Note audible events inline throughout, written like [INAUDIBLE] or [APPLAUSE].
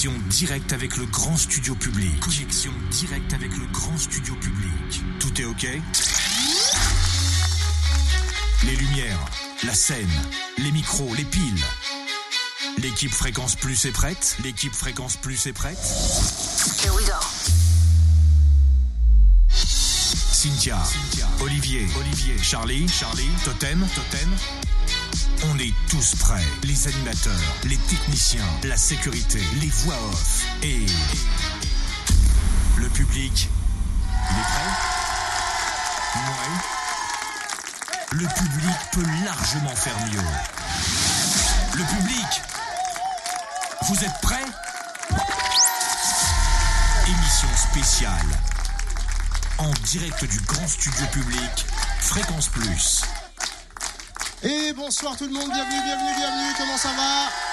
Connexion directe avec le grand studio public. Connexion directe avec le grand studio public. Tout est OK? Les lumières, la scène, les micros, les piles. L'équipe Fréquence Plus est prête? L'équipe Fréquence Plus est prête? Here we go. Cynthia, Olivier, Olivier, Charlie, Charlie, Totem, Totem. On est tous prêts. Les animateurs, les techniciens, la sécurité, les voix off et le public. Il est prêt? Ouais. Le public peut largement faire mieux. Le public, vous êtes prêts? Émission spéciale en direct du grand studio public Fréquence Plus. Et bonsoir tout le monde, bienvenue, bienvenue, bienvenue, comment ça va?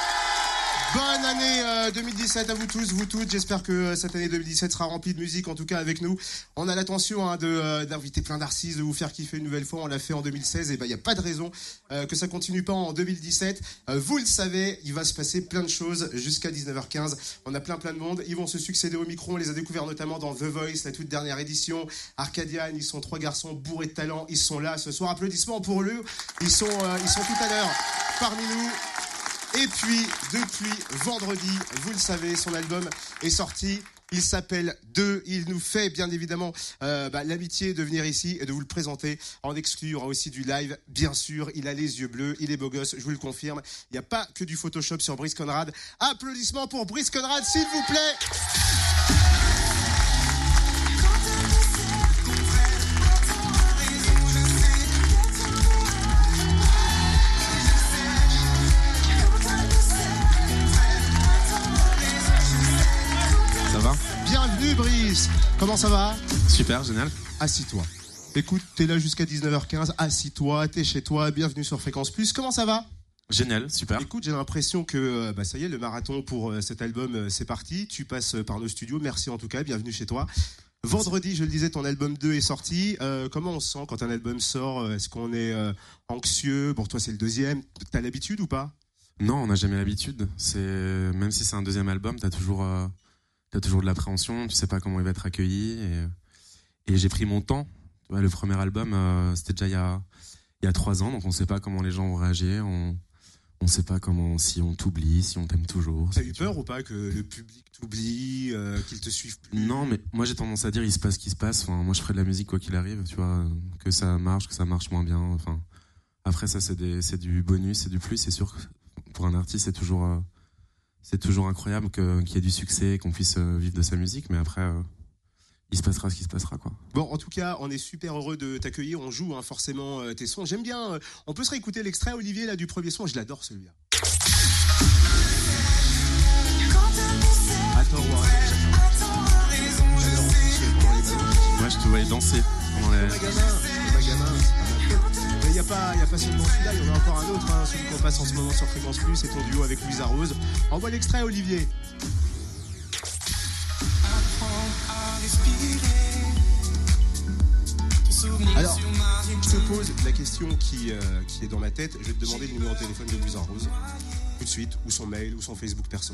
Bonne année euh, 2017 à vous tous, vous toutes. J'espère que euh, cette année 2017 sera remplie de musique, en tout cas avec nous. On a l'intention hein, euh, d'inviter plein d'artistes, de vous faire kiffer une nouvelle fois. On l'a fait en 2016 et ben il n'y a pas de raison euh, que ça continue pas en 2017. Euh, vous le savez, il va se passer plein de choses jusqu'à 19h15. On a plein plein de monde. Ils vont se succéder au micro. On les a découverts notamment dans The Voice, la toute dernière édition. Arcadian, ils sont trois garçons bourrés de talent. Ils sont là ce soir. Applaudissements pour eux. Ils sont, euh, ils sont tout à l'heure parmi nous. Et puis, depuis vendredi, vous le savez, son album est sorti. Il s'appelle Deux. Il nous fait bien évidemment euh, bah, l'amitié de venir ici et de vous le présenter en exclu. Il y aura aussi du live, bien sûr. Il a les yeux bleus, il est beau gosse, je vous le confirme. Il n'y a pas que du Photoshop sur Brice Conrad. Applaudissements pour Brice Conrad, s'il vous plaît. Comment ça va? Super, génial. Assis-toi. Écoute, t'es là jusqu'à 19h15. Assis-toi, t'es chez toi. Bienvenue sur Fréquence Plus. Comment ça va? Génial, super. Écoute, j'ai l'impression que euh, bah, ça y est, le marathon pour euh, cet album, euh, c'est parti. Tu passes par nos studios. Merci en tout cas. Bienvenue chez toi. Vendredi, je le disais, ton album 2 est sorti. Euh, comment on se sent quand un album sort? Est-ce qu'on est euh, anxieux? Pour toi, c'est le deuxième. T'as l'habitude ou pas? Non, on n'a jamais l'habitude. C'est même si c'est un deuxième album, t'as toujours, euh, t'as toujours de l'appréhension. Tu sais pas comment il va être accueilli. Et, et j'ai pris mon temps. Tu le premier album, euh, c'était déjà il y a, il y a trois ans, donc on sait pas comment les gens vont réagir. On, on sait pas comment, si on t'oublie, si on t'aime toujours. T'as eu peur ou pas que le public t'oublie, euh, qu'il te suive plus? Non, mais moi j'ai tendance à dire il se passe ce qui se passe. Enfin, moi je ferai de la musique quoi qu'il arrive, tu vois, que ça marche, que ça marche moins bien. Enfin, après ça c'est du bonus, c'est du plus. C'est sûr que pour un artiste c'est toujours, euh, c'est toujours incroyable qu'il y ait du succès, qu'on puisse euh, vivre de sa musique. Mais après, euh, il se passera ce qui se passera quoi. Bon, en tout cas, on est super heureux de t'accueillir. On joue hein, forcément euh, tes sons. J'aime bien. euh, on peut se réécouter l'extrait, Olivier, là, du premier son. Je l'adore celui-là. Attends, ouais. Ouais, je te voyais danser pendant les. N'y a, pas- y a seulement celui-là, il y en a encore un autre, hein, celui qu'on passe en ce moment sur Fréquence Plus, c'est ton duo avec Louisa Rose. Envoie l'extrait, Olivier. Alors, je te pose la question qui, euh, qui est dans ma tête. Je vais te demander le numéro de téléphone de Louisa Rose. Tout de suite, ou son mail, ou son Facebook perso.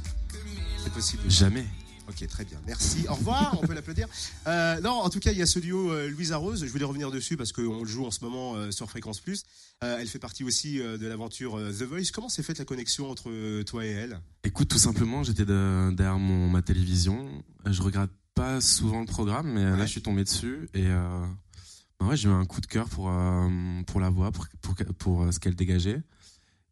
C'est possible. Jamais. Ok, très bien. Merci. Au revoir. On peut l'applaudir. Euh, non, en tout cas, il y a ce duo euh, Louisa Rose. Je voulais revenir dessus parce qu'on le joue en ce moment euh, sur Fréquence Plus. Euh, elle fait partie aussi de l'aventure The Voice. Comment s'est faite la connexion entre toi et elle? Écoute, tout simplement, j'étais de- derrière mon, ma télévision. Je regarde pas souvent le programme, mais Ouais. là, je suis tombé dessus et bah ouais, j'ai eu un coup de cœur pour pour la voix, pour pour, pour, ce qu'elle dégageait.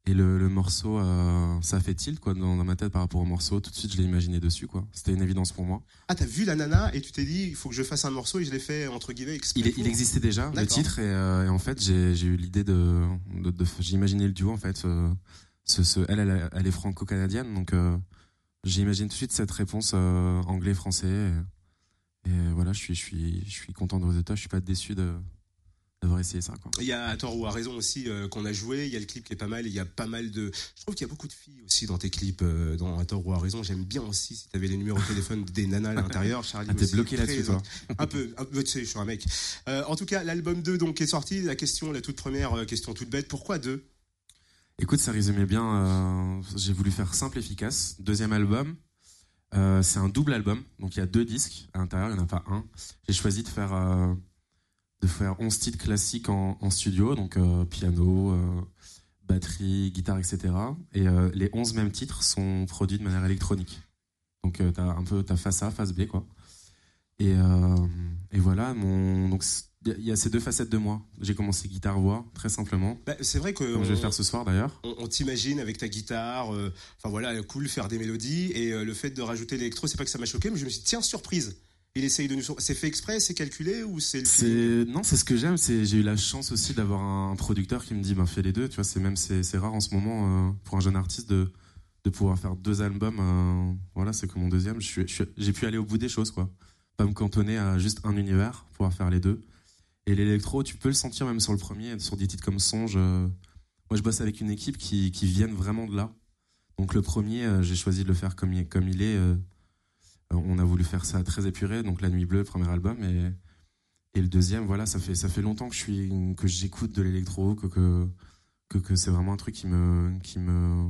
Et le, le morceau, euh, ça fait tilt quoi dans, dans ma tête par rapport au morceau? Tout de suite, je l'ai imaginé dessus quoi. C'était une évidence pour moi. Ah, t'as vu la nana et tu t'es dit, il faut que je fasse un morceau et je l'ai fait entre guillemets exprès Il, il existait déjà le titre et, euh, et en fait j'ai j'ai eu l'idée de, de, de- j'ai imaginé le duo en fait. euh, ce, ce, elle, elle, elle est franco-canadienne donc euh, j'imagine tout de suite cette réponse euh, anglais-français et, et voilà je suis je suis je suis content du résultat. Je suis pas déçu de d'avoir essayé. Il y a à tort ou à raison aussi euh, qu'on a joué. Il y a le clip qui est pas mal. et Il y a pas mal de. Je trouve qu'il y a beaucoup de filles aussi dans tes clips. euh, dans à tort ou à raison. J'aime bien aussi si t'avais les numéros de téléphone des nanas à l'intérieur. Charlie. Ah, t'es bloqué là-dessus toi. Un peu, un peu, tu sais, je suis un mec. Euh, en tout cas, l'album 2 donc est sorti. La question, la toute première euh, question toute bête, pourquoi 2 Écoute, ça résumait bien. j'ai voulu faire simple, efficace. Deuxième album. C'est un double album, donc il y a deux disques à l'intérieur, il n'y en a pas un. J'ai choisi de faire, de faire 11 titres classiques en, en studio, donc euh, piano, euh, batterie, guitare, etc. Et euh, les 11 mêmes titres sont produits de manière électronique. Donc tu as un peu ta face A, face B, quoi. Et, et voilà, mon, donc il y a- ces deux facettes de moi. J'ai commencé guitare-voix, très simplement, Bah, c'est vrai que comme je vais on- faire ce soir d'ailleurs. on, on t'imagine avec ta guitare, enfin voilà, cool, faire des mélodies, et le fait de rajouter l'électro, c'est pas que ça m'a choqué, mais je me suis dit, tiens, surprise, il essaye de nous... C'est fait exprès, c'est calculé, ou c'est le non, c'est ce que j'aime. C'est j'ai eu la chance aussi d'avoir un producteur qui me dit ben fais les deux. Tu vois, c'est même c'est rare en ce moment euh, pour un jeune artiste de de pouvoir faire deux albums. euh, voilà, c'est comme mon deuxième. Je suis- je J'ai pu aller au bout des choses quoi. Pas me cantonner à juste un univers, pouvoir faire les deux. Et l'électro, tu peux le sentir même sur le premier, sur des titres comme Songe. euh, moi, je bosse avec une équipe qui qui viennent vraiment de là. Donc le premier, j'ai choisi de le faire comme il, comme il est. on a voulu faire ça très épuré, donc La Nuit Bleue, premier album, et, et le deuxième, voilà, ça fait, ça fait longtemps que j'écoute de l'électro, que, que c'est vraiment un truc qui me, qui me,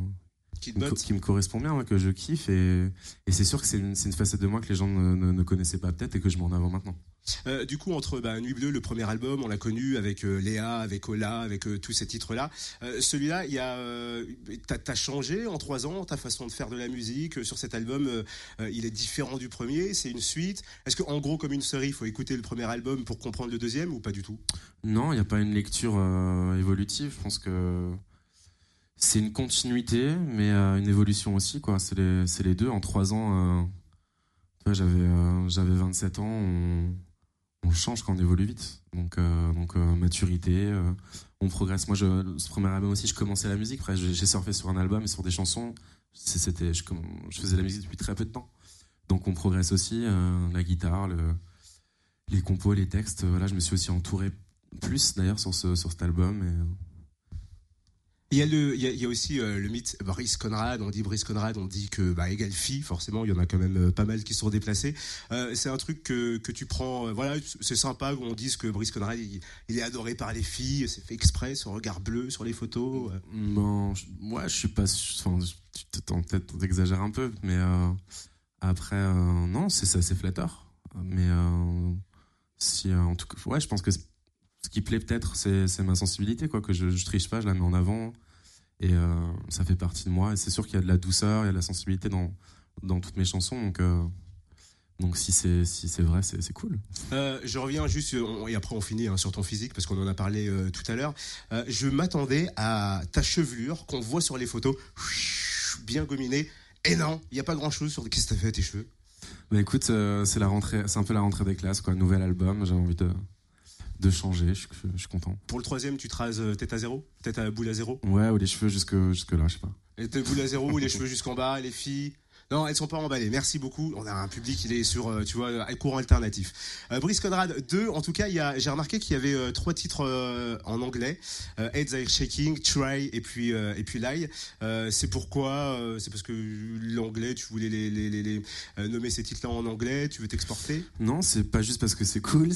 qui me, qui correspond bien, que je kiffe, et, et c'est sûr que c'est une, facette de moi que les gens ne, ne, ne connaissaient pas peut-être et que je mets en avant maintenant. Euh, du coup, entre bah, Nuit Bleue, le premier album, on l'a connu avec euh, Léa, avec Ola, avec euh, tous ces titres-là. Celui-là, il y a, t'as, changé en trois ans ta façon de faire de la musique sur cet album. il est différent du premier, c'est une suite. Est-ce que, en gros, comme une série, il faut écouter le premier album pour comprendre le deuxième ou pas du tout? Non, il n'y a pas une lecture évolutive. Je pense que c'est une continuité, mais euh, une évolution aussi. C'est les, deux. En trois ans, euh, j'avais, euh, j'avais 27 ans. On, change quand on évolue vite. Donc, euh, euh, maturité, euh, on progresse. Moi, ce premier album aussi, je commençais la musique. Après, j'ai surfé sur un album et sur des chansons. C'était, je, je faisais la musique depuis très peu de temps. Donc, on progresse aussi. euh, la guitare, le, les compos, les textes. Voilà, je me suis aussi entouré plus d'ailleurs sur, ce, sur cet album. Euh, Il y a, le, il y a, aussi euh, le mythe Brice Conrad. On dit Brice Conrad, on dit que bah, égale fille, forcément, il y en a quand même euh, pas mal qui sont déplacés. Euh, c'est un truc que, que tu prends. voilà, c'est sympa qu'on dise que Brice Conrad, il, est adoré par les filles. C'est fait exprès, son regard bleu sur les photos. Bon, je- moi, je suis pas. Enfin, peut-être t'exagères un peu, mais après, non, c'est c'est flatteur. Mais si, en tout cas, ouais, je pense que ce qui plaît peut-être, c'est ma sensibilité, quoi, que je, je triche pas, je la mets en avant, et euh, ça fait partie de moi. Et c'est sûr qu'il y a de la douceur, il y a de la sensibilité dans dans toutes mes chansons, donc. euh, donc si c'est si c'est vrai, c'est cool. Euh, je reviens juste, on- et après on finit hein, sur ton physique, parce qu'on en a parlé tout à l'heure. Je m'attendais à ta chevelure qu'on voit sur les photos, bien gominée. Et non, il n'y a pas grand-chose sur... Qu'est-ce que t'as fait à tes cheveux? Bah écoute, c'est la rentrée, c'est un peu la rentrée des classes, quoi. Nouvel album, j'ai envie de de changer, je, suis- je suis content. Pour le troisième, tu te rases euh, tête à zéro? Tête à boule à zéro? Ouais, ou les cheveux jusque jusque là, je sais pas. Et t'es boule à zéro, les cheveux jusqu'en bas, les filles? Non, elles sont pas emballées. Merci beaucoup. On a un public, il est sur, euh, tu vois, un courant alternatif. Euh, Brice Conrad 2, en tout cas, j'ai remarqué qu'il y avait euh, trois titres euh, en anglais. Euh, Heads Are Shaking, Try et puis, euh, et puis Lie. Euh, c'est pourquoi euh, C'est parce que l'anglais, tu voulais les, euh, nommer ces titres-là en anglais, tu veux t'exporter? Non, c'est pas juste parce que c'est cool,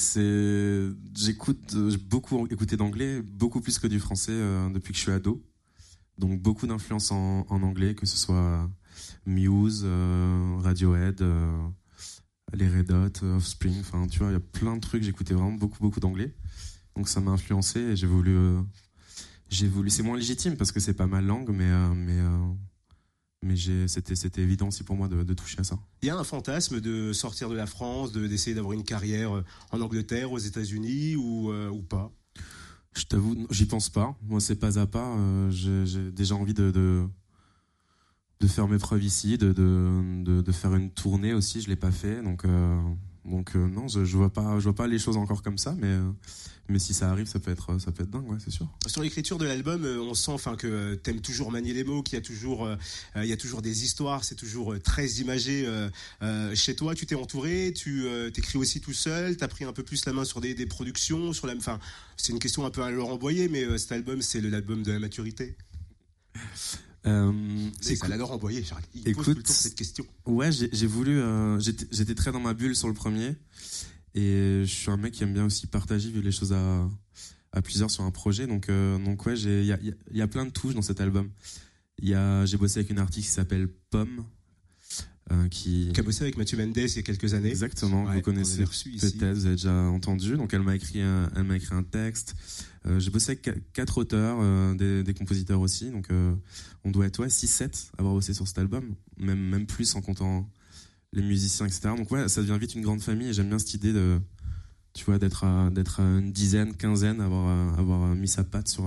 j'écoute euh, beaucoup écouté d'anglais, beaucoup plus que du français euh, depuis que je suis ado. Donc beaucoup d'influence en, en anglais, que ce soit Muse, euh, Radiohead, euh, les Red Hot, Offspring, enfin tu vois, il y a plein de trucs, j'écoutais vraiment beaucoup beaucoup d'anglais. Donc ça m'a influencé et j'ai voulu euh, j'ai voulu c'est moins légitime parce que c'est pas ma langue mais mais mais c'était c'était évident aussi pour moi de, de toucher à ça. Il y a un fantasme de sortir de la France, de, d'essayer d'avoir une carrière en Angleterre, aux États-Unis ou, euh, ou pas? Je t'avoue, j'y pense pas. Moi, c'est pas à pas. euh, j'ai j'ai déjà envie de, de de faire mes preuves ici, de de, de, de faire une tournée aussi. Je l'ai pas fait, donc euh, donc euh, non, je, je vois pas, je vois pas les choses encore comme ça. Mais euh, mais si ça arrive, ça peut être ça peut être dingue, ouais, c'est sûr. Sur l'écriture de l'album, on sent enfin que t'aimes toujours manier les mots, qu'il y a toujours, il y a toujours des histoires, c'est toujours très imagé. chez toi, tu t'es entouré, tu t'écris aussi tout seul, t'as pris un peu plus la main sur des, des productions, sur la, enfin, c'est une question un peu à Laurent Boyer, mais cet album, c'est l'album de la maturité. [LAUGHS] Euh, C'est ça, la Laurent Boyer. Charles. Il pose écoute, tout le temps cette question. Ouais, j'ai voulu. euh, J'étais très dans ma bulle sur le premier. Et je suis un mec qui aime bien aussi partager, vivre les choses à, à plusieurs sur un projet. Donc, euh, donc ouais, il y a, y a- plein de touches dans cet album. Il y a- J'ai bossé avec une artiste qui s'appelle Pomme. Euh, qui Qui a bossé avec Mathieu Mendes il y a quelques années. exactement Ouais, vous on connaissez peut-être vous avez déjà entendu. Donc elle m'a écrit un, elle m'a écrit un texte. Euh, j'ai bossé avec qu- quatre auteurs euh, des, des compositeurs aussi. Donc on doit être ouais 6 7 avoir bossé sur cet album. Même même plus en comptant les musiciens etc donc ouais ça devient vite une grande famille. Et j'aime bien cette idée de tu vois d'être à- d'être à une dizaine quinzaine avoir avoir mis sa patte sur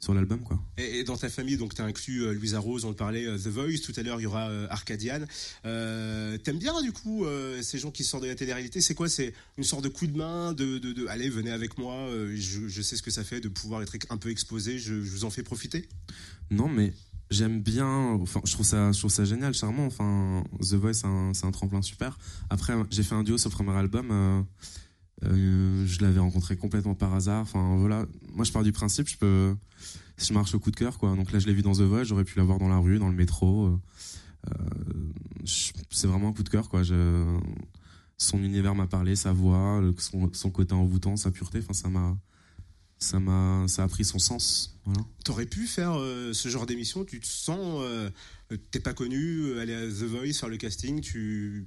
sur l'album quoi Et, et dans ta famille, donc tu as inclus euh, Louisa Rose, on le parlait, euh, The Voice, tout à l'heure il y aura euh, Arcadian. Euh, T'aimes bien du coup euh, ces gens qui sortent de la télé-réalité? C'est quoi? C'est une sorte de coup de main de, de, de allez, venez avec moi, je, je sais ce que ça fait de pouvoir être un peu exposé, je, je vous en fais profiter? Non, mais j'aime bien. Enfin, je trouve ça, je trouve ça génial, charmant. Enfin, The Voice, c'est un, c'est un tremplin super. Après, j'ai fait un duo sur le premier album. Euh, je l'avais rencontré complètement par hasard. Enfin, voilà. Moi, je pars du principe, je peux. Je marche au coup de cœur, quoi. Donc là, je l'ai vu dans The Voice. J'aurais pu l'avoir dans la rue, dans le métro. euh, c'est vraiment un coup de cœur, quoi. Son univers m'a parlé, sa voix, son, côté envoûtant, sa pureté. Enfin, ça m'a, ça m'a, ça a pris son sens. Voilà. T'aurais pu faire euh, ce genre d'émission? Tu te sens, t'es pas connu, aller à The Voice faire le casting, tu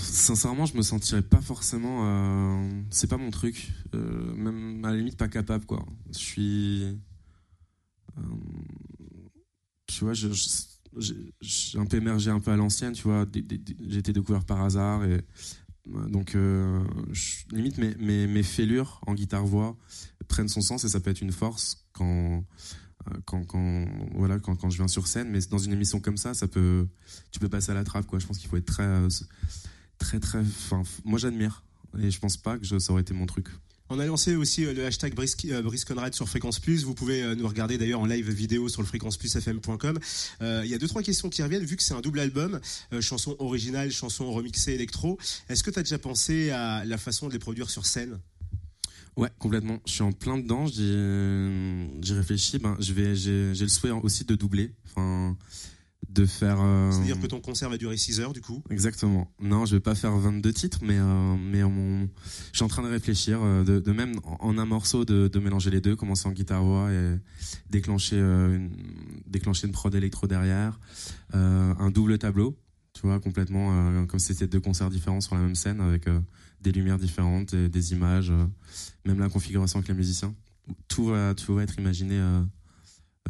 Sincèrement, je me sentirais pas forcément. euh, c'est pas mon truc. Euh, même à la limite, pas capable, quoi. Je suis. euh, tu vois, j'ai un peu émergé un peu à l'ancienne, tu vois. J'ai été découvert par hasard et. Donc, limite, mes, mes, mes fêlures en guitare-voix prennent son sens et ça peut être une force quand. Quand, quand, voilà, quand, quand je viens sur scène, mais dans une émission comme ça, ça peut, tu peux passer à la trappe, quoi. Je pense qu'il faut être très, très très enfin moi j'admire. Et je pense pas que je- ça aurait été mon truc. On a lancé aussi euh, le hashtag Brice, euh, Brice Conrad sur Fréquence Plus. Vous pouvez euh, nous regarder d'ailleurs en live vidéo sur le fréquenceplusfm.com. Euh, Il y a deux trois questions qui reviennent vu que c'est un double album, euh, chanson originale, chanson remixée électro. Est-ce que tu as déjà pensé à la façon de les produire sur scène? Ouais complètement. Je suis en plein dedans. J'ai j'ai réfléchi. Ben je vais j'ai j'ai le souhait aussi de doubler. Enfin de faire euh, C'est-à-dire que ton concert va durer 6 heures du coup? Exactement. Non, je vais pas faire 22 titres, mais euh, mais mon, je suis en train de réfléchir, euh, de, de même en, un morceau de, de mélanger les deux, commencer en guitare voix et déclencher euh, une, déclencher une prod électro derrière, un double tableau, tu vois, complètement comme si c'était deux concerts différents sur la même scène avec des lumières différentes, et des images, même la configuration avec les musiciens. Tout va tout va être imaginé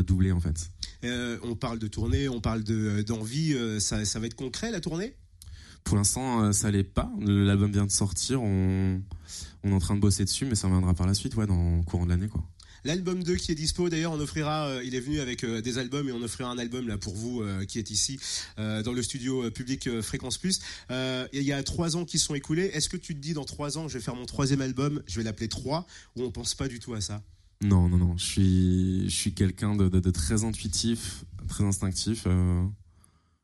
doublé en fait. Euh, on parle de tournée, on parle de d'envie. euh, ça, ça va être concret la tournée? Pour l'instant, euh, ça l'est pas. L'album vient de sortir. On, on est en train de bosser dessus, mais ça viendra par la suite, ouais, dans le courant de l'année, quoi. L'album 2 qui est dispo, d'ailleurs, on offrira, euh, il est venu avec euh, des albums et on offrira un album là pour vous euh, qui êtes ici euh, dans le studio euh, public euh, Fréquence Plus. Euh, Il y a trois ans qui sont écoulés. Est-ce que tu te dis dans trois ans, je vais faire mon troisième album, je vais l'appeler 3 ou on pense pas du tout à ça? Non, non, non. Je suis, je suis quelqu'un de, de- de très intuitif, très instinctif. euh,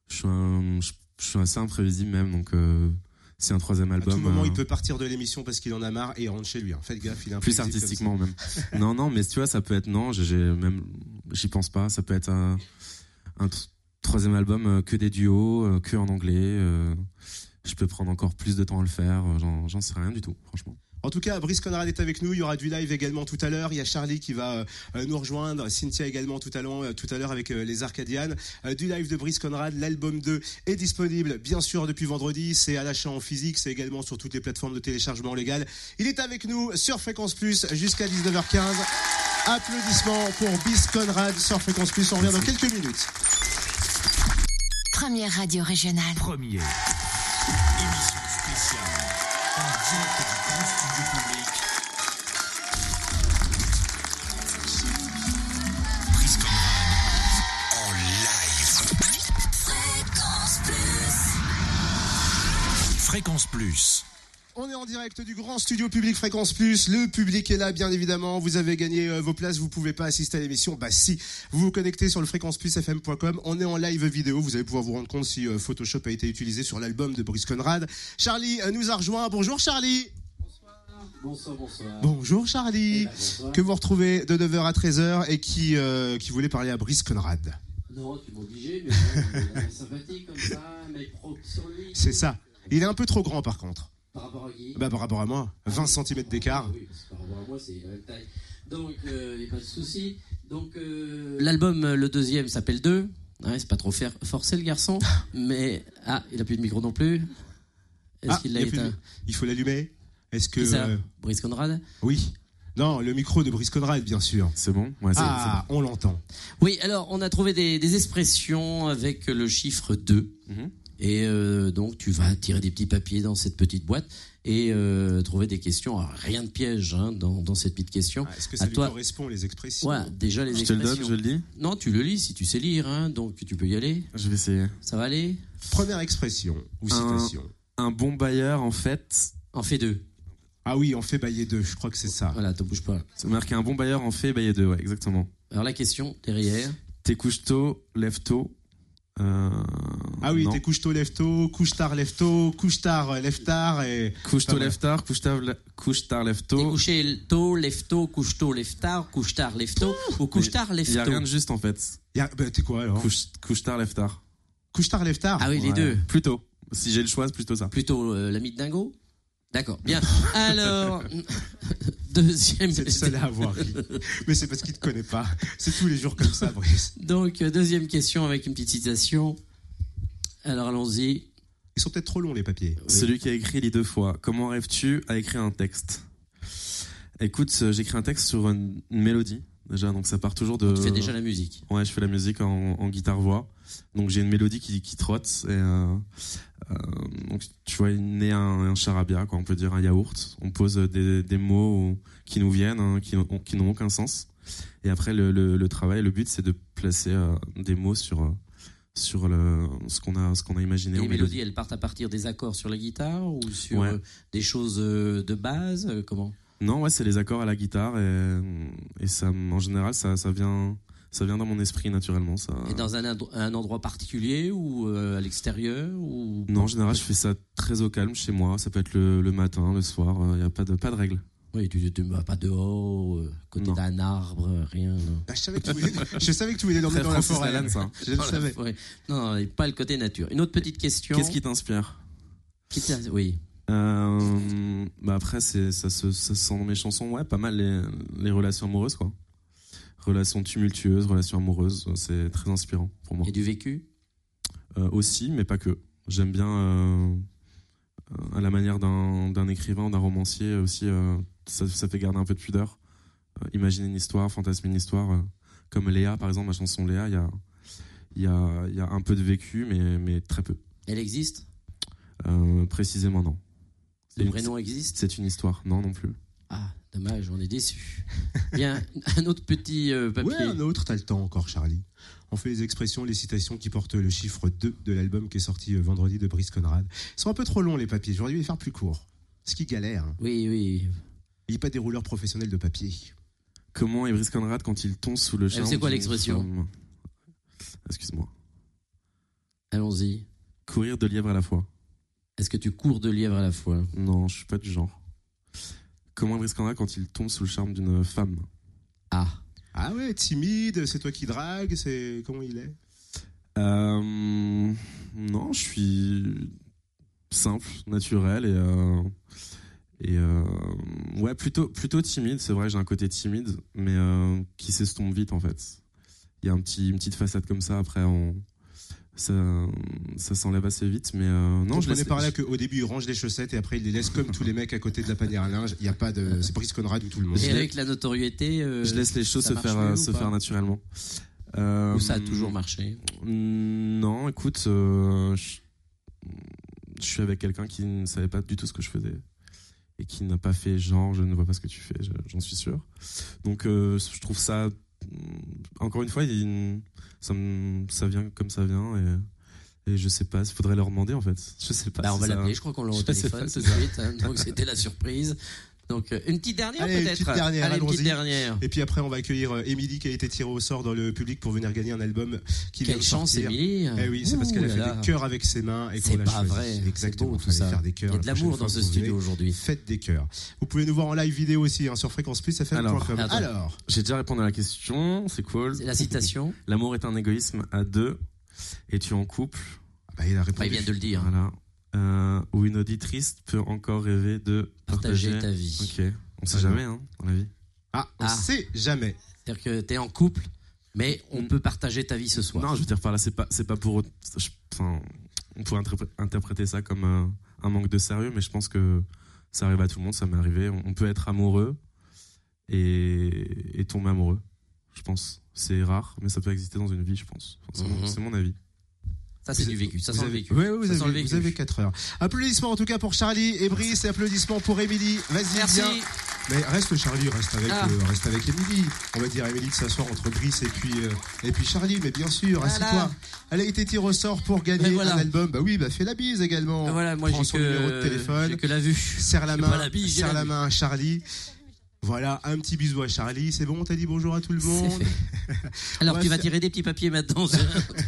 je, suis un- je, je suis assez imprévisible même, donc euh, c'est un troisième À album. tout moment, euh, il peut partir de l'émission parce qu'il en a marre et rentre chez lui. hein. Faites gaffe, il est un peu plus artistiquement même. [LAUGHS] non, non, mais tu vois, ça peut être non. j'ai- même, j'y pense pas. Ça peut être un, un tr- troisième album euh, que des duos, euh, que en anglais. euh, je peux prendre encore plus de temps à le faire. euh, j'en sais rien du tout, franchement. En tout cas, Brice Conrad est avec nous. Il y aura du live également tout à l'heure. Il y a Charlie qui va euh, nous rejoindre. Cynthia également tout à l'heure, euh, tout à l'heure avec euh, les Arcadianes. Euh, du live de Brice Conrad. L'album 2 est disponible, bien sûr, depuis vendredi. C'est à l'achat en physique. C'est également sur toutes les plateformes de téléchargement légal. Il est avec nous sur Fréquence Plus jusqu'à 19h15. Applaudissements pour Brice Conrad sur Fréquence Plus. On revient dans quelques minutes. Première radio régionale. Premier. Émission spéciale en direct du public. Fréquence Plus. On est en direct du grand studio public Fréquence Plus. Le public est là, bien évidemment. Vous avez gagné euh, vos places. Vous pouvez pas assister à l'émission. Bah si. Vous vous connectez sur le fréquenceplusfm.com. On est en live vidéo. Vous allez pouvoir vous rendre compte si euh, Photoshop a été utilisé sur l'album de Brice Conrad. Charlie euh, nous a rejoint. Bonjour Charlie. Bonsoir, bonsoir. Bonjour Charlie. Eh ben, bonsoir. Que vous retrouvez de 9h à 13h et qui, euh, qui voulait parler à Brice Conrad. Non, tu m'as obligé, mais bon, il est sympathique comme ça, mais propre sur lui. C'est ça. Il est un peu trop grand par contre. Par rapport à qui? Bah par rapport à moi. 20 cm d'écart. Ah Oui, parce que par rapport à moi, c'est la même taille. Donc, il n'y a pas de souci. Donc, euh, l'album, euh, le deuxième, s'appelle 2. Ouais, c'est pas trop faire, forcer le garçon, [LAUGHS] mais ah, il a plus de micro non plus. Est-ce Ah, qu'il il l'a plus de- éteint Il faut l'allumer Est-ce que... Ça euh, Brice Conrad oui. Non, le micro de Brice Conrad, bien sûr. C'est bon Ouais, Ah, on l'entend. Oui, alors on a trouvé des, des expressions avec le chiffre 2. c'est bon. Mhm. Et euh, donc tu vas tirer des petits papiers dans cette petite boîte et euh, trouver des questions. Alors, rien de piège hein, dans, dans cette petite question. Ah, Est-ce que ça À lui toi. correspond, les expressions Voilà, déjà les Je te le expressions. donne, je le lis Non, tu le lis si tu sais lire, hein, donc tu peux y aller. Je vais essayer. Ça va aller? Première expression ou citation. Un bon bailleur, en fait, En fais deux. Ah oui, on fait bailler deux, je crois que c'est ça. Voilà, te bouge pas. c'est marqué un bon bailleur en fait bailler deux, ouais, exactement. Alors la question derrière. T'es couche tôt, lève tôt. Euh, Ah oui, t'es couche tôt, lève tôt, couche tard, lève tôt, couche tard, lève tard et. Couche tôt, lève tard, couche tard, couche tard, lève T'es tôt. couché tôt, lève tôt, couche tôt, lève tard, couche tard, lève tôt, ou couche tard, lève Il y a tôt. rien de juste en fait. Y a- bah, t'es quoi alors? Couche, couche tard, lève tard. Couche tard, lève tard Ah oui, les deux. Plutôt. Si j'ai le choix, c'est plutôt ça. Plutôt euh, l'ami de Dingo D'accord, bien. Alors, [LAUGHS] deuxième. C'est le seul à avoir ri. [LAUGHS] Mais c'est parce qu'il te connaît pas. C'est tous les jours comme ça, Brice. Donc, euh, deuxième question avec une petite citation. Alors, allons-y. Ils sont peut-être trop longs, les papiers. Oui. Celui qui a écrit lit deux fois. Comment rêves-tu à écrire un texte? Écoute, euh, j'écris un texte sur une mélodie déjà, donc ça part toujours de. Tu fais déjà la musique. Ouais, je fais la musique en, en guitare-voix. Donc j'ai une mélodie qui, qui trotte. Et, euh, euh, donc tu vois, il naît un, un charabia, quoi, on peut dire un yaourt. On pose des, des mots qui nous viennent, hein, qui n'ont qui n'ont aucun sens. Et après, le, le, le travail, le but, c'est de placer euh, des mots sur, sur le, ce qu'on a, ce qu'on a imaginé Et les mélodie. mélodies, elles partent à partir des accords sur la guitare ou sur Ouais. des choses de base Comment? Non, ouais, c'est les accords à la guitare et, et ça, en général, ça, ça vient, ça vient dans mon esprit naturellement. Ça. Et dans un, un endroit particulier ou euh, à l'extérieur ou Non, en général, je fais ça très au calme chez moi. Ça peut être le, le matin, le soir. Il n'y a pas de, pas de règle. Oui, tu ne vas pas dehors, euh, côté d'un arbre, euh, rien. Non. Ah, je, savais que tu voulais, je savais que tu voulais l'emmener Très dans la forêt. Lalanne, ça. Je le Dans la savais. forêt. Non, non, pas le côté nature. Une autre petite question. Qu'est-ce qui t'inspire? Oui. Euh, bah après, c'est, ça, se, ça sent dans mes chansons. Ouais, pas mal les, les relations amoureuses, quoi. Relations tumultueuses, relations amoureuses. C'est très inspirant pour moi. Et du vécu? Euh, aussi, mais pas que. J'aime bien, euh, euh, à la manière d'un, d'un écrivain, d'un romancier aussi, ça, ça fait garder un peu de pudeur. Imaginer une histoire, fantasmer une histoire. comme Léa, par exemple, ma chanson Léa, il y a, y, a, y a un peu de vécu, mais, mais très peu. Elle existe? Précisément, non. Le prénom existe C'est une histoire, non, non plus. Ah, dommage, on est déçu. [LAUGHS] Bien, un autre petit euh, papier. Ouais, un autre, t'as le temps encore, Charlie. On fait les expressions, les citations qui portent le chiffre 2 de l'album qui est sorti euh, vendredi de Brice Conrad. Ils sont un peu trop longs, les papiers. J'aurais dû les faire plus courts. Ce qui galère. hein. Oui, oui. Il n'y a pas des rouleurs professionnels de papier. Comment est Brice Conrad quand il tombe sous le charme c'est quoi l'expression Excuse-moi. Allons-y. Courir de lièvre à la fois. Est-ce que tu cours de lièvre à la fois? Non, je suis pas du genre. Comment Brice Conrad quand il tombe sous le charme d'une femme? Ah, Ah ouais, timide, c'est toi qui drague, c'est. Comment il est? Euh, Non, je suis simple, naturel et euh, et euh, ouais plutôt plutôt timide. C'est vrai, j'ai un côté timide, mais euh, qui s'estompe vite en fait. Il y a un petit une petite façade comme ça. Après, on ça ça s'enlève assez vite, mais euh, non, je connais par là qu'au début, il range les chaussettes et après, il les laisse comme tous les mecs à côté de la panière à linge. Il n'y a pas de. C'est Brice Conrad ou tout le monde. et avec la notoriété, euh, je laisse les choses se faire mieux ou se pas faire naturellement. Euh, ou ça a toujours marché Non, écoute, euh, je, je suis avec quelqu'un qui ne savait pas du tout ce que je faisais et qui n'a pas fait genre, je ne vois pas ce que tu fais, je- j'en suis sûr. Donc, euh, je trouve ça, encore une fois, il y a une- ça, me- ça vient comme ça vient et, et je sais pas, il faudrait leur demander en fait. Je sais pas. Bah, on va ça- l'appeler, je crois qu'on l'a au téléphone tout de suite. hein, donc c'était la surprise. Donc euh, une petite dernière Allez, une peut-être. petite dernière, Allez, une petite dernière. Et puis après, on va accueillir euh, Émilie qui a été tirée au sort dans le public pour venir gagner un album qui vient Quelle de chance. Émilie. Eh oui, c'est parce qu'elle a fait là. des cœurs avec ses mains et C'est qu'on l'a pas choisi. vrai. C'est Exactement, beau, tout fallait ça. faire des cœurs. Il y a de La l'amour dans ce studio aujourd'hui. Faites des cœurs. Vous pouvez nous voir en live vidéo aussi hein, sur fréquenceplusfm.com. Alors, Alors, attends. J'ai déjà répondu à la question, c'est cool. C'est la citation. [LAUGHS] L'amour est un égoïsme à deux. Es-tu en couple bah, il a répondu. il vient de le dire. Voilà. Euh, où une auditrice peut encore rêver de Partager partager. ta vie. Ok. On sait jamais, hein, dans la vie. Ah, on Ah. sait jamais. C'est-à-dire que t'es en couple Mais on Mm. peut partager ta vie ce soir. Non, je veux dire par là, c'est pas, c'est pas pour. Enfin, on pourrait interpré- interpréter ça comme euh, un manque de sérieux, mais je pense que ça arrive à tout le monde, ça m'est arrivé. On peut être amoureux et, et tomber amoureux, je pense. C'est rare, mais ça peut exister dans une vie, je pense. Enfin, c'est, mon, Mhm. c'est mon avis. Ça, c'est du vécu. Ça sent le vécu. Ouais, ouais, vous, avez, vous vécu. avez 4 heures. Applaudissements en tout cas pour Charlie et Brice et applaudissements pour Émilie. Vas-y, Merci. viens. Mais reste Charlie, reste avec, Ah. euh, reste avec Émilie. On va dire à Émilie de s'asseoir entre Brice et puis, euh, et puis Charlie, mais bien sûr, Voilà. assieds-toi. Elle a été tirée au sort pour gagner voilà. un album. Bah oui, bah fais la bise également. Ah, Voilà, moi j'ai son numéro de que, téléphone. que la vue. Serre la [LAUGHS] main, la bise, serre la main à Charlie. Voilà, un petit bisou à Charlie. C'est bon, t'as dit bonjour à tout le monde. fait. Alors [LAUGHS] tu va vas tirer des petits papiers maintenant.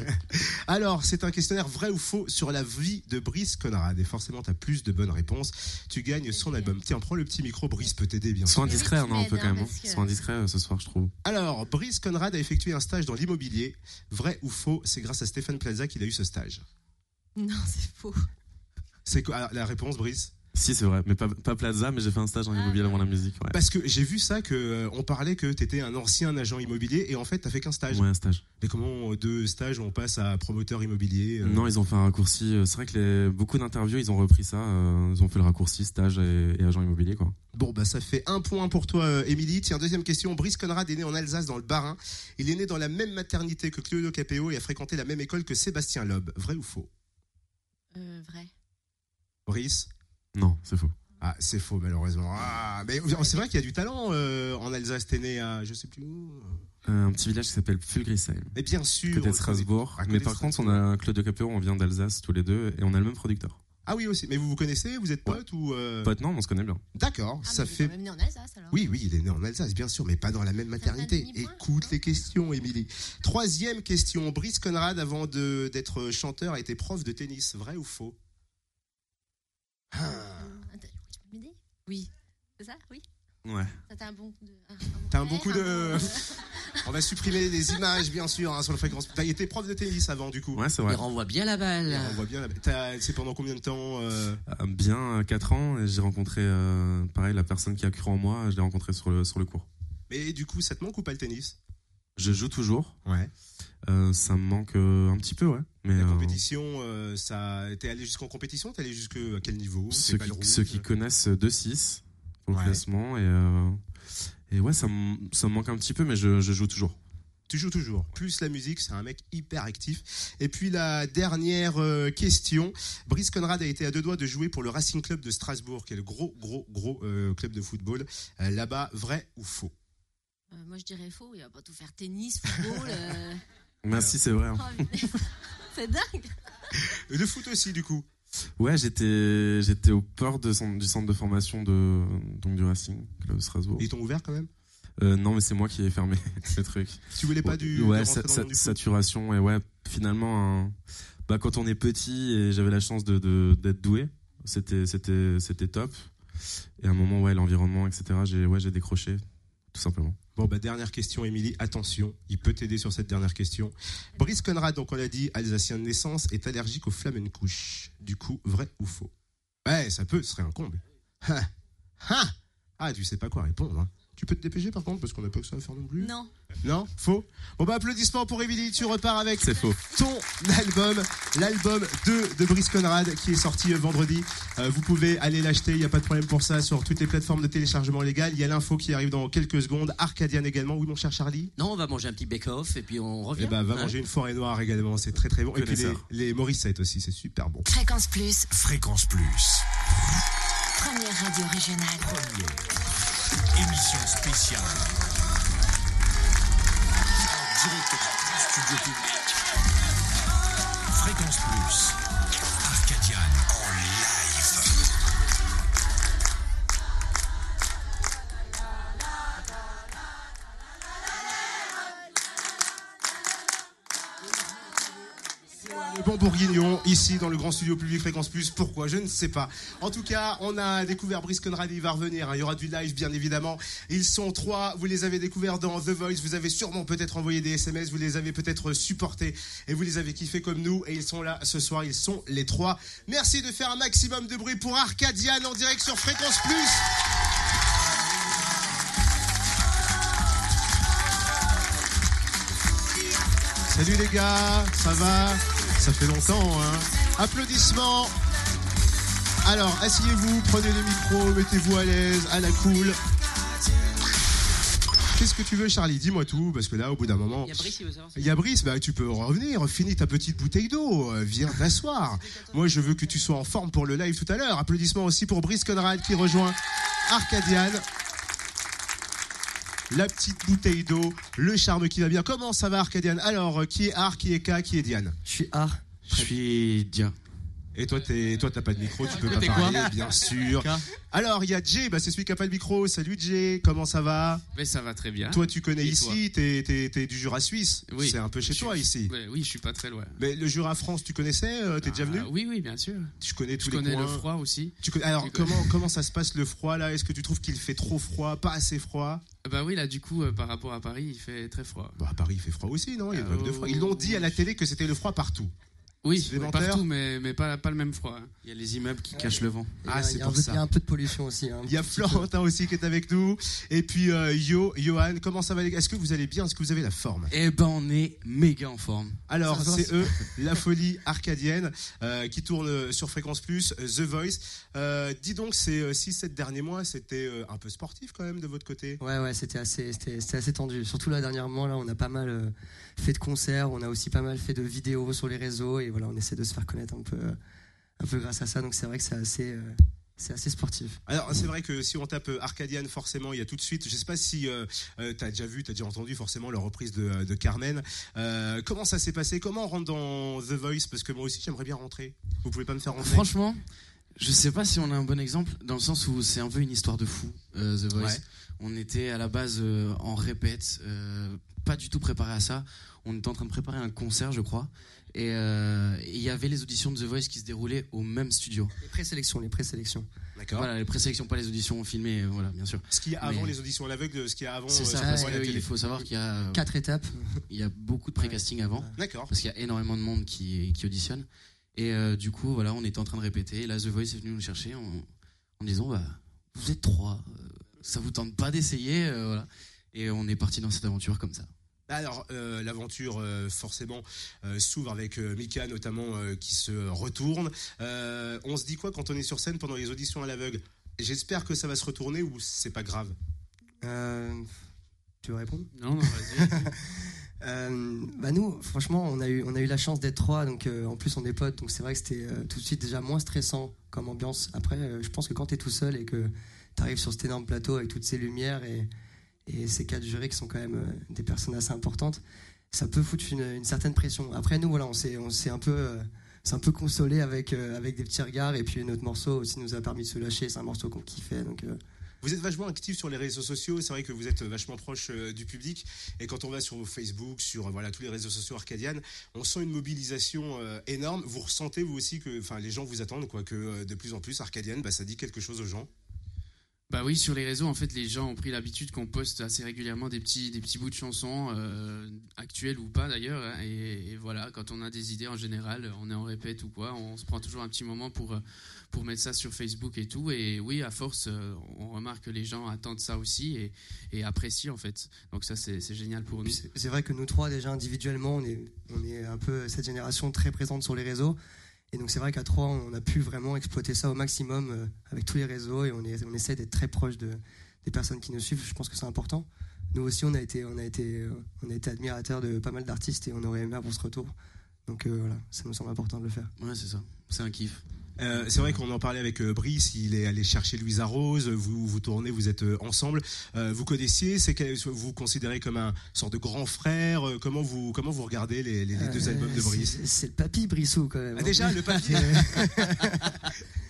[LAUGHS] Alors, c'est un questionnaire vrai ou faux sur la vie de Brice Conrad. Et forcément, tu as plus de bonnes réponses. Tu gagnes son album. Tiens, prends le petit micro. Brice peut t'aider, bien sûr. Sois indiscret, non, un peu quand même. hein. Sois indiscret euh, ce soir, je trouve. Alors, Brice Conrad a effectué un stage dans l'immobilier. Vrai ou faux C'est grâce à Stéphane Plaza qu'il a eu ce stage. Non, c'est faux. C'est quoi la réponse, Brice? Si, c'est vrai, mais pas, pas Plaza, mais j'ai fait un stage en Ah. immobilier avant la musique. Ouais, Parce que j'ai vu ça, que euh, on parlait que tu étais un ancien agent immobilier et en fait, tu fait qu'un stage. ouais un stage. Mais comment euh, deux stages, on passe à promoteur immobilier euh, Non, ils ont fait un raccourci. C'est vrai que les, beaucoup d'interviews, ils ont repris ça. euh, ils ont fait le raccourci stage et, et agent immobilier, quoi. Bon, bah ça fait un point pour toi, Émilie. Tiens, deuxième question. Brice Conrad est né en Alsace, dans le Bas-Rhin. Il est né dans la même maternité que Claudio Capéo et a fréquenté la même école que Sébastien Loeb. Vrai ou faux? Euh, vrai. Brice? Non, c'est faux. Ah, c'est faux, malheureusement. Ah, mais c'est vrai qu'il y a du talent euh, en Alsace. T'es né à je sais plus où. Euh, un petit village qui s'appelle Fulgrisheim, Mais bien sûr. côté de Strasbourg. Mais par contre, on a Claude Capéo, on vient d'Alsace tous les deux et on a le même producteur. Ah oui, aussi. Mais vous vous connaissez Vous êtes potes ou euh, Pote, non, mais on se connaît bien. D'accord, Ah, ça mais il est fait. quand même né en Alsace alors. Oui, oui, il est né en Alsace, bien sûr, mais pas dans la même maternité. Écoute hein. les questions, Émilie. Troisième question. Brice Conrad, avant de- d'être chanteur, a été prof de tennis. Vrai ou faux? Ah. Euh, attends, tu peux m'aider Oui. C'est ça Oui. Ouais. Ça t'a un bon coup de. un- T'as un bon coup de- [LAUGHS] On va supprimer les images, bien sûr, hein, sur le fréquence. T'as été prof de tennis avant, du coup. Ouais, c'est Il vrai. renvoie bien la balle. On voit bien. la- t'as- C'est pendant combien de temps euh, Euh, Bien 4 ans et j'ai rencontré, euh, pareil, la personne qui a cru en moi, je l'ai rencontré sur le, sur le cours. Mais du coup, ça te manque ou pas le tennis? Je joue toujours. Ouais. Euh, ça me manque euh, un petit peu, ouais. Mais La euh, compétition, euh, ça. T'es allé jusqu'en compétition? T'es allé jusqu'à quel niveau? Ceux, qui, rouge ceux qui connaissent 2-6 pour le Ouais. classement et, euh, et ouais, ça me, ça me manque un petit peu, mais je, je joue toujours. Tu joues toujours. Plus la musique, c'est un mec hyper actif. Et puis la dernière question. Brice Conrad a été à deux doigts de jouer pour le Racing Club de Strasbourg, qui est le gros, gros, gros euh, club de football. Euh, Là-bas, vrai ou faux? Euh, moi je dirais faux. Il va pas tout faire tennis, football. [LAUGHS] Merci, c'est vrai. hein. Oh, [LAUGHS] c'est dingue. Et Le foot aussi, du coup. Ouais, j'étais, j'étais au port de, du centre de formation de, donc du Racing Club de Strasbourg. Ils t'ont ouvert quand même? Euh, non, mais c'est moi qui ai fermé [LAUGHS] le truc. Tu voulais pas du. de ouais, rentrer sa- dans le sa- monde du foot saturation et ouais, finalement, un- bah, quand on est petit et j'avais la chance de, de- d'être doué, c'était, c'était, c'était top. Et à un moment, ouais, l'environnement, etc. J'ai, ouais, j'ai décroché, tout simplement. Bon, bah, dernière question, Émilie. Attention, il peut t'aider sur cette dernière question. Brice Conrad, donc on l'a dit, alsacien de naissance, est allergique au flamencouche. Du coup, vrai ou faux? Ouais, ça peut, ce serait un comble. Ah, [LAUGHS] ah, tu sais pas quoi répondre. hein. Tu peux te dépêcher par contre, parce qu'on n'a pas que ça à faire non plus. Non. Non? Faux? Bon, bah, applaudissements pour Émilie. Tu repars avec C'est faux. ton album, l'album 2 de Brice Conrad qui est sorti euh, vendredi. Euh, vous pouvez aller l'acheter, il n'y a pas de problème pour ça sur toutes les plateformes de téléchargement légal. Il y a l'info qui arrive dans quelques secondes. Arcadian également, oui mon cher Charlie? Non, on va manger un petit bake-off et puis on revient. Eh ben, va Hein manger une forêt noire également, c'est très très bon. Et puis les, les Morissette aussi, c'est super bon. Fréquence Plus. Fréquence Plus. Première radio régionale. Première émission spéciale. En direct du studio public. Fréquence Plus. Bon bourguignon, ici dans le grand studio public Fréquence Plus. Pourquoi? Je ne sais pas. En tout cas, on a découvert Brice Conrad, il va revenir. hein. Il y aura du live, bien évidemment. Ils sont trois. Vous les avez découverts dans The Voice. Vous avez sûrement peut-être envoyé des SMS. Vous les avez peut-être supportés. Et vous les avez kiffés comme nous. Et ils sont là ce soir. Ils sont les trois. Merci de faire un maximum de bruit pour Arcadian en direct sur Fréquence Plus. Salut les gars, ça va? Ça fait longtemps, hein Applaudissements Alors, asseyez-vous, prenez le micro, mettez-vous à l'aise, à la cool. Qu'est-ce que tu veux, Charlie? Dis-moi tout, parce que là, au bout d'un moment. Il y a Brice, il veut savoir. Il y a Brice, bah, tu peux revenir, finis ta petite bouteille d'eau, euh, viens t'asseoir. Moi, je veux que tu sois en forme pour le live tout à l'heure. Applaudissements aussi pour Brice Conrad qui rejoint Arcadian. La petite bouteille d'eau, le charme qui va bien. Comment ça va, Arcadian Alors, euh, qui est Ar, qui est K, qui est Diane? Je suis A. Je suis Dia. Et toi, t'es, toi, t'as pas de micro, tu peux pas parler, bien sûr. Alors, il y a Jay, bah, c'est celui qui a pas de micro. Salut Jay, comment ça va Mais ça va très bien. Toi, tu connais Et ici, t'es, t'es, t'es du Jura suisse. Oui. C'est un peu chez Je toi suis- ici. Ouais, oui, je suis pas très loin. Mais le Jura France, tu connaissais euh, T'es déjà Ah, venu Oui, oui, bien sûr. Tu connais tous Je les connais coins. le froid aussi. Tu connais- Alors, comment, comment ça se passe le froid là? Est-ce que tu trouves qu'il fait trop froid, pas assez froid? Bah oui, là, du coup, euh, par rapport à Paris, il fait très froid. bah, À Paris, il fait froid aussi, non? Il y a une vague de froid. Ils l'ont dit à la télé que c'était le froid partout. Oui, partout, mais, mais pas, pas le même froid. hein. Il y a les immeubles qui cachent le vent. Ah, Il y a- c'est pour un peu- ça. Il y a un peu de pollution aussi. hein. Il y a Florentin aussi qui est avec nous. Et puis euh, Yo, Johan, comment ça va les gars? Est-ce que vous allez bien? Est-ce que vous avez la forme? Eh ben, on est méga en forme. Alors, c'est eux, la folie arcadienne, euh, qui tourne sur Fréquence Plus, euh, The Voice. Euh, dis donc, ces 6-7 derniers mois, c'était euh, un peu sportif quand même de votre côté Ouais, ouais, c'était assez, c'était, c'était assez tendu. Surtout là, dernièrement, là, on a pas mal euh, fait de concerts, on a aussi pas mal fait de vidéos sur les réseaux, et voilà, on essaie de se faire connaître un peu, euh, un peu grâce à ça. Donc c'est vrai que c'est assez, euh, c'est assez sportif. Alors, c'est vrai que si on tape euh, Arcadian, forcément, il y a tout de suite. Je sais pas si euh, tu as déjà vu, tu as déjà entendu forcément la reprise de, de Carmen. Euh, comment ça s'est passé? Comment on rentre dans The Voice? Parce que moi aussi, j'aimerais bien rentrer. Vous pouvez pas me faire rentrer Franchement, je sais pas si on a un bon exemple, dans le sens où c'est un peu une histoire de fou, euh, The Voice. Ouais. On était à la base euh, en répète, euh, pas du tout préparé à ça. On était en train de préparer un concert, je crois. Et euh, et il y avait les auditions de The Voice qui se déroulaient au même studio. Les présélections, les présélections. D'accord. Voilà, les présélections, pas les auditions filmées, euh, voilà, bien sûr. Ce qu'il y a avant Mais- les auditions à l'aveugle, ce qu'il y a avant. C'est euh, ça, parce qu'il faut savoir qu'il y a, Quatre étapes. [LAUGHS] il y a beaucoup de pré-casting avant. D'accord. parce qu'il y a énormément de monde qui, qui auditionne. Et euh, du coup, voilà, on était en train de répéter. Et là, The Voice est venu nous chercher en, en disant bah, Vous êtes trois, euh, ça vous tente pas d'essayer euh, voilà. Et on est parti dans cette aventure comme ça. Alors, euh, l'aventure, euh, forcément, euh, s'ouvre avec euh, Mika, notamment, euh, qui se retourne. Euh, on se dit quoi quand on est sur scène pendant les auditions à l'aveugle? J'espère que ça va se retourner ou c'est pas grave? Euh, tu veux répondre? Non, non, vas-y. [LAUGHS] Euh, bah nous, franchement, on a eu, on a eu la chance d'être trois, donc euh, en plus on est potes, donc c'est vrai que c'était euh, tout de suite déjà moins stressant comme ambiance. Après, euh, je pense que quand tu es tout seul et que tu arrives sur cet énorme plateau avec toutes ces lumières et, et ces quatre jurés qui sont quand même euh, des personnes assez importantes, ça peut foutre une, certaine pression. Après, nous, voilà, on s'est, un peu, euh, c'est un peu consolé avec, euh, avec des petits regards, et puis notre morceau aussi nous a permis de se lâcher. C'est un morceau qu'on kiffait, donc. euh, Vous êtes vachement actif sur les réseaux sociaux, c'est vrai que vous êtes vachement proche du public. Et quand on va sur Facebook, sur voilà tous les réseaux sociaux arcadianes, on sent une mobilisation énorme. Vous ressentez vous aussi que, enfin, les gens vous attendent quoi, que de plus en plus arcadienne, bah, ça dit quelque chose aux gens. Bah oui, sur les réseaux, en fait, les gens ont pris l'habitude qu'on poste assez régulièrement des petits, des petits bouts de chansons, euh, actuelles ou pas d'ailleurs. hein, et, et voilà, quand on a des idées en général, on est en répète ou quoi, on se prend toujours un petit moment pour, euh, pour mettre ça sur Facebook et tout. Et oui, à force, euh, on remarque que les gens attendent ça aussi et, et apprécient en fait. Donc ça, c'est génial pour nous. C'est vrai que nous trois, déjà individuellement, on est, on est un peu cette génération très présente sur les réseaux. Et donc c'est vrai qu'à trois, on a pu vraiment exploiter ça au maximum euh, avec tous les réseaux et on, essaie d'être très proche de, des personnes qui nous suivent. Je pense que c'est important. Nous aussi, on a été, on euh, admirateurs de pas mal d'artistes et on aurait aimé avoir ce retour. Donc euh, voilà, ça nous semble important de le faire. Ouais, c'est ça. C'est un kiff. Euh, c'est vrai qu'on en parlait avec euh, Brice, il est allé chercher Louisa Rose, vous vous tournez, vous êtes euh, ensemble. Vous connaissiez, c'est vous vous considérez comme un sorte de grand frère. comment vous comment vous regardez les, les- deux albums de Brice? c'est- le papy Brissou quand même. Ah, déjà le papier. [LAUGHS] [LAUGHS]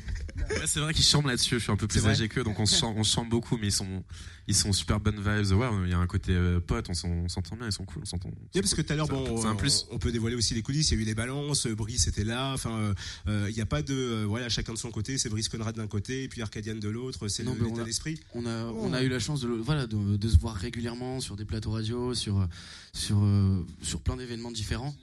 Ouais, c'est vrai qu'ils chantent là-dessus. Je suis un peu plus âgé qu'eux, donc on se chante, on chante beaucoup, mais ils sont, ils sont super bonnes vibes. Ouais, il y a un côté euh, pote, on s'en- on s'entend bien, ils sont cool, on s'entend. Parce que tout à l'heure, bon, un on- plus. On, peut dévoiler aussi les coulisses. Il y a eu les balances, euh, Brice était là. Enfin, euh, euh, il n'y a pas de, euh, voilà, chacun de son côté. C'est Brice Conrad d'un côté et puis Arcadiane de l'autre. C'est l'état d'esprit. On a, on a eu la chance de, voilà, de, de se voir régulièrement sur des plateaux radio, sur, sur, euh, sur plein d'événements différents.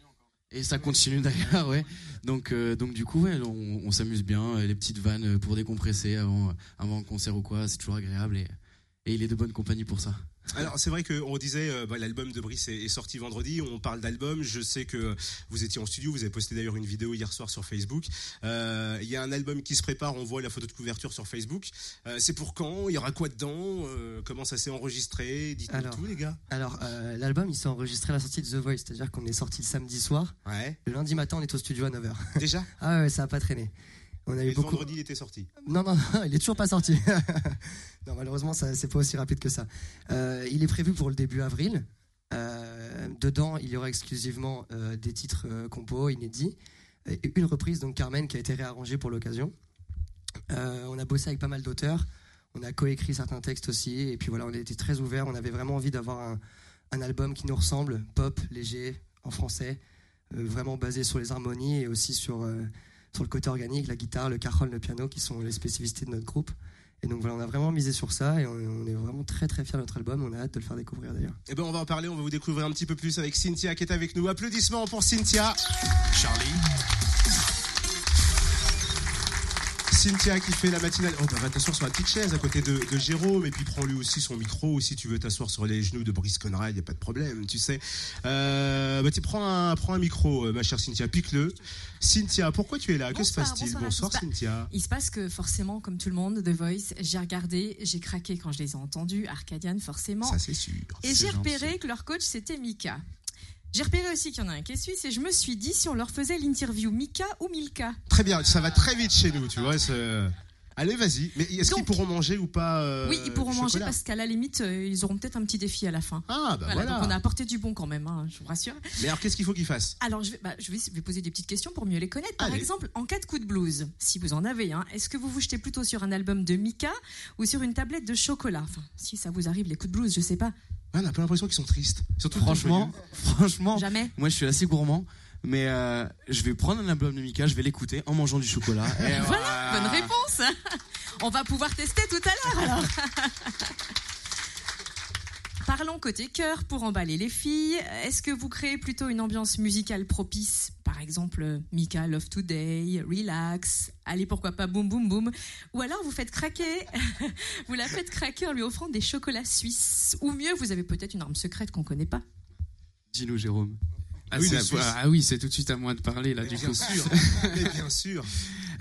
Et ça continue d'ailleurs, ouais. Donc, euh, du coup, on, s'amuse bien. euh, Les petites vannes pour décompresser avant, avant un concert ou quoi, c'est toujours agréable. Et, et il est de bonne compagnie pour ça. Alors c'est vrai qu'on disait euh, bah, l'album de Brice est, est sorti vendredi. On parle d'album. Je sais que vous étiez en studio. Vous avez posté d'ailleurs une vidéo hier soir sur Facebook. Euh, Il y a un album qui se prépare. On voit la photo de couverture sur Facebook. Euh, c'est pour quand? Il y aura quoi dedans? Comment ça s'est enregistré? Dites-nous tout les gars. Alors, l'album, il s'est enregistré à la sortie de The Voice, c'est-à-dire qu'on est sorti le samedi soir. Ouais. Le lundi matin, on est au studio à 9h. [LAUGHS] Déjà? Ah ouais, ça a pas traîné. On a Et eu beaucoup. vendredi il était sorti? Non, non, non, il est toujours pas sorti. [LAUGHS] malheureusement, ça, c'est pas aussi rapide que ça. Euh, il est prévu pour le début avril. Euh, dedans, il y aura exclusivement euh, des titres compos inédits et une reprise, donc Carmen, qui a été réarrangée pour l'occasion. On a bossé avec pas mal d'auteurs. On a coécrit certains textes aussi. Et puis voilà, on été très ouverts. On avait vraiment envie d'avoir un, album qui nous ressemble, pop, léger, en français, vraiment basé sur les harmonies et aussi sur, sur le côté organique, la guitare, le cajon, le piano, qui sont les spécificités de notre groupe. Et donc voilà, on a vraiment misé sur ça et on, on est vraiment très très fiers de notre album. On a hâte de le faire découvrir d'ailleurs. Eh ben on va en parler. On va vous découvrir un petit peu plus avec Cynthia qui est avec nous. Applaudissements pour Cynthia. Charlie, Cynthia qui fait la matinale. Oh, bah, va t'asseoir sur la petite chaise à côté de, de Jérôme et puis prends lui aussi son micro. Ou si tu veux t'asseoir sur les genoux de Brice Conrad, il n'y a pas de problème, tu sais. Euh, bah, tu prends un, prends un micro, euh, ma chère Cynthia, pique-le. Cynthia, pourquoi tu es là? Que se passe-t-il? bonsoir Bonsoir. Bah, Cynthia. Il se passe que forcément, comme tout le monde, The Voice, j'ai regardé, j'ai craqué quand je les ai entendus, Arcadian forcément, Ça, c'est sûr. et j'ai repéré que leur coach c'était Mika. J'ai repéré aussi qu'il y en a un qui est suisse et je me suis dit si on leur faisait l'interview Mika ou Milka. Très bien, ça va très vite chez nous, tu vois. Allez, vas-y. Mais est-ce qu'ils pourront manger ou pas euh, oui, ils pourront manger parce qu'à la limite, euh, ils auront peut-être un petit défi à la fin. Ah, bah voilà, voilà. donc on a apporté du bon quand même, hein, je vous rassure. Mais alors, qu'est-ce qu'il faut qu'ils fassent? Alors, je vais, bah, je vais poser des petites questions pour mieux les connaître. Par Allez. exemple, en cas de coup de blues, si vous en avez un, est-ce que vous vous jetez plutôt sur un album de Mika ou sur une tablette de chocolat? Enfin, si ça vous arrive, les coups de blues, je sais pas. Ouais, On a pas l'impression qu'ils sont tristes. Surtout Franchement, franchement, Jamais. moi je suis assez gourmand, mais euh, je vais prendre un album de Mika, je vais l'écouter en mangeant du chocolat. Et Voilà, bonne réponse. [LAUGHS] On va pouvoir tester tout à l'heure alors. [LAUGHS] Parlons côté cœur pour emballer les filles. Est-ce que vous créez plutôt une ambiance musicale propice Par exemple, Mika Love Today, Relax, allez pourquoi pas Boom Boom Boom Ou alors vous faites craquer, [LAUGHS] vous la faites craquer en lui offrant des chocolats suisses Ou mieux, vous avez peut-être une arme secrète qu'on connaît pas? Dis-nous, Jérôme. Ah, Oui, c'est- ah oui, c'est tout de suite à moi de parler là du Bien coup. sûr. [LAUGHS] Mais bien sûr.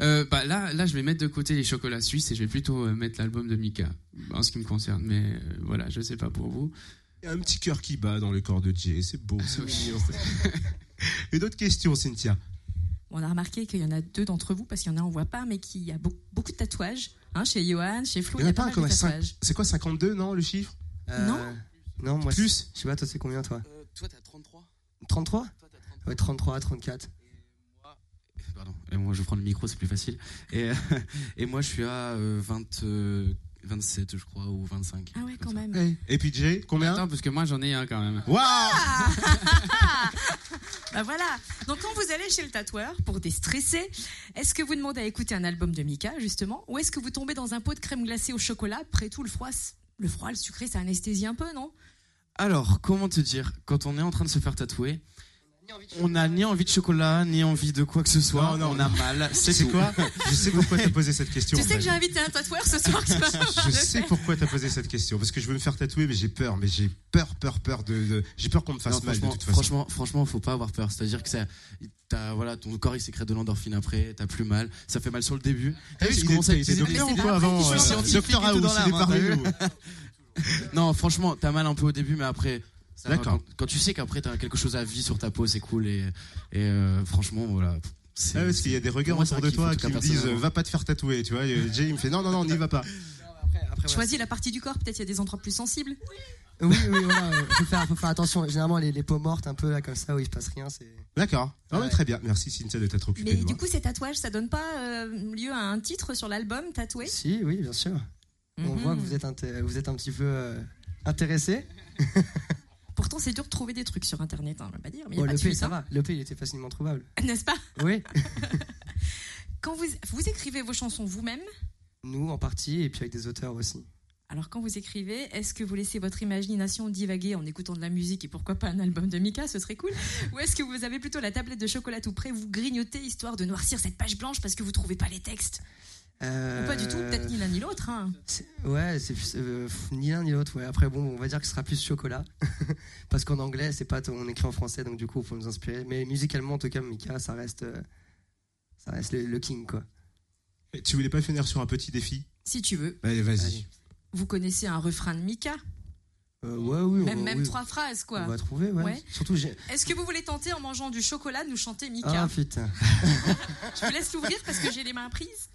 Euh, bah, là, là, je vais mettre de côté les chocolats suisses et je vais plutôt euh, mettre l'album de Mika en ce qui me concerne. Mais euh, voilà, je sais pas pour vous. Il y a un petit cœur qui bat dans le corps de Jay. C'est beau, c'est mignon. [LAUGHS] Une autre question, Cynthia. On a remarqué qu'il y en a deux d'entre vous, parce qu'il y en a on voit pas, mais qu'il y a beau- beaucoup de tatouages. Hein, chez Johan, chez Flo, Il y en a pas un mal comme de à 5. tatouages. C'est quoi, 52, non, le chiffre? Euh, Non. Non, moi, Plus je sais pas, toi, c'est combien, toi? Toi, t'as 33 33 Toi, t'as 33 Ouais, 33, 34. Pardon, et moi je vais prendre le micro, c'est plus facile. Et, [LAUGHS] et moi je suis à euh, 20, euh, 27, je crois, ou 25. Ah ouais, quand ça. même. Et puis Jay, combien Attends, parce que moi j'en ai un quand même. Waouh [LAUGHS] Bah voilà. Donc quand vous allez chez le tatoueur pour déstresser, est-ce que vous demandez à écouter un album de Mika justement, ou est-ce que vous tombez dans un pot de crème glacée au chocolat Après tout, le froid, le froid, le sucré, ça anesthésie un peu, non? Alors, comment te dire Quand on est en train de se faire tatouer, on n'a ni envie de chocolat, ni envie de quoi que ce soit. Non, non, on a mal. [LAUGHS] C'est quoi? Je sais pourquoi t'as posé cette question. Tu sais que j'ai invité un tatoueur ce soir. qui va Je sais pourquoi t'as posé cette question. Parce que je veux me faire tatouer, mais j'ai peur. Mais j'ai peur, peur, peur de. de- J'ai peur qu'on me fasse Non, mal de franchement, toute façon. franchement, franchement, faut pas avoir peur. C'est-à-dire que ça, voilà, ton corps il sécrète de l'endorphine après, t'as plus mal, ça fait mal sur le début. Ah oui, je il commence était- à utiliser docteur ou quoi avant euh, Docteur House, il est parmi nous. [LAUGHS] Non, franchement, t'as mal un peu au début, mais après. ça va. D'accord. Quand, quand tu sais qu'après t'as quelque chose à vie sur ta peau, c'est cool et, et euh, franchement, voilà. c'est- Ah, parce qu'il y a des regards pour moi, c'est autour de toi qui me disent va pas te faire tatouer, tu vois. Et Jay il me fait non non non, n'y va pas. [LAUGHS] Choisis la partie du corps, peut-être il y a des endroits plus sensibles. Oui, oui, voilà, ouais, faut faire, faut faire attention. Généralement, les, les peaux mortes, un peu là, comme ça, où il se passe rien, c'est. D'accord. Ouais. très bien. Merci Cynthia de t'être occupée Mais de moi. du coup, ces tatouages, ça donne pas euh, lieu à un titre sur l'album tatoué? Si, oui, bien sûr. On Mhm. voit que vous êtes, vous êtes un petit peu euh, intéressé. [LAUGHS] Pourtant, c'est dur de trouver des trucs sur Internet, hein, on va pas dire. Mais a pas le P, ça hein. va. Le P, il était facilement trouvable. [LAUGHS] N'est-ce pas? Oui. [LAUGHS] Quand vous, vous écrivez vos chansons vous-même, Nous, en partie, et puis avec des auteurs aussi. alors quand vous écrivez, est-ce que vous laissez votre imagination divaguer en écoutant de la musique et pourquoi pas un album de Mika, ce serait cool Ou est-ce que vous avez plutôt la tablette de chocolat tout près, vous grignotez histoire de noircir cette page blanche parce que vous trouvez pas les textes? Euh, Ou pas du tout, peut-être ni l'un ni l'autre. hein. Ouais, c'est euh, ni l'un ni l'autre. Ouais. Après, bon, on va dire que ce sera plus chocolat. [LAUGHS] Parce qu'en anglais, c'est pas on écrit en français, donc du coup, il faut nous inspirer. Mais musicalement, en tout cas, Mika, ça reste, euh, ça reste le, le king, quoi. Et Tu voulais pas finir sur un petit défi? Si tu veux. Allez, vas-y. Vous connaissez un refrain de Mika? Euh, ouais, oui, Même, va- même oui, trois phrases, quoi. On va trouver, ouais. Ouais. Surtout, j'ai. Est-ce que vous voulez tenter en mangeant du chocolat de nous chanter Mika? Ah putain. [LAUGHS] Je vous laisse l'ouvrir parce que j'ai les mains prises.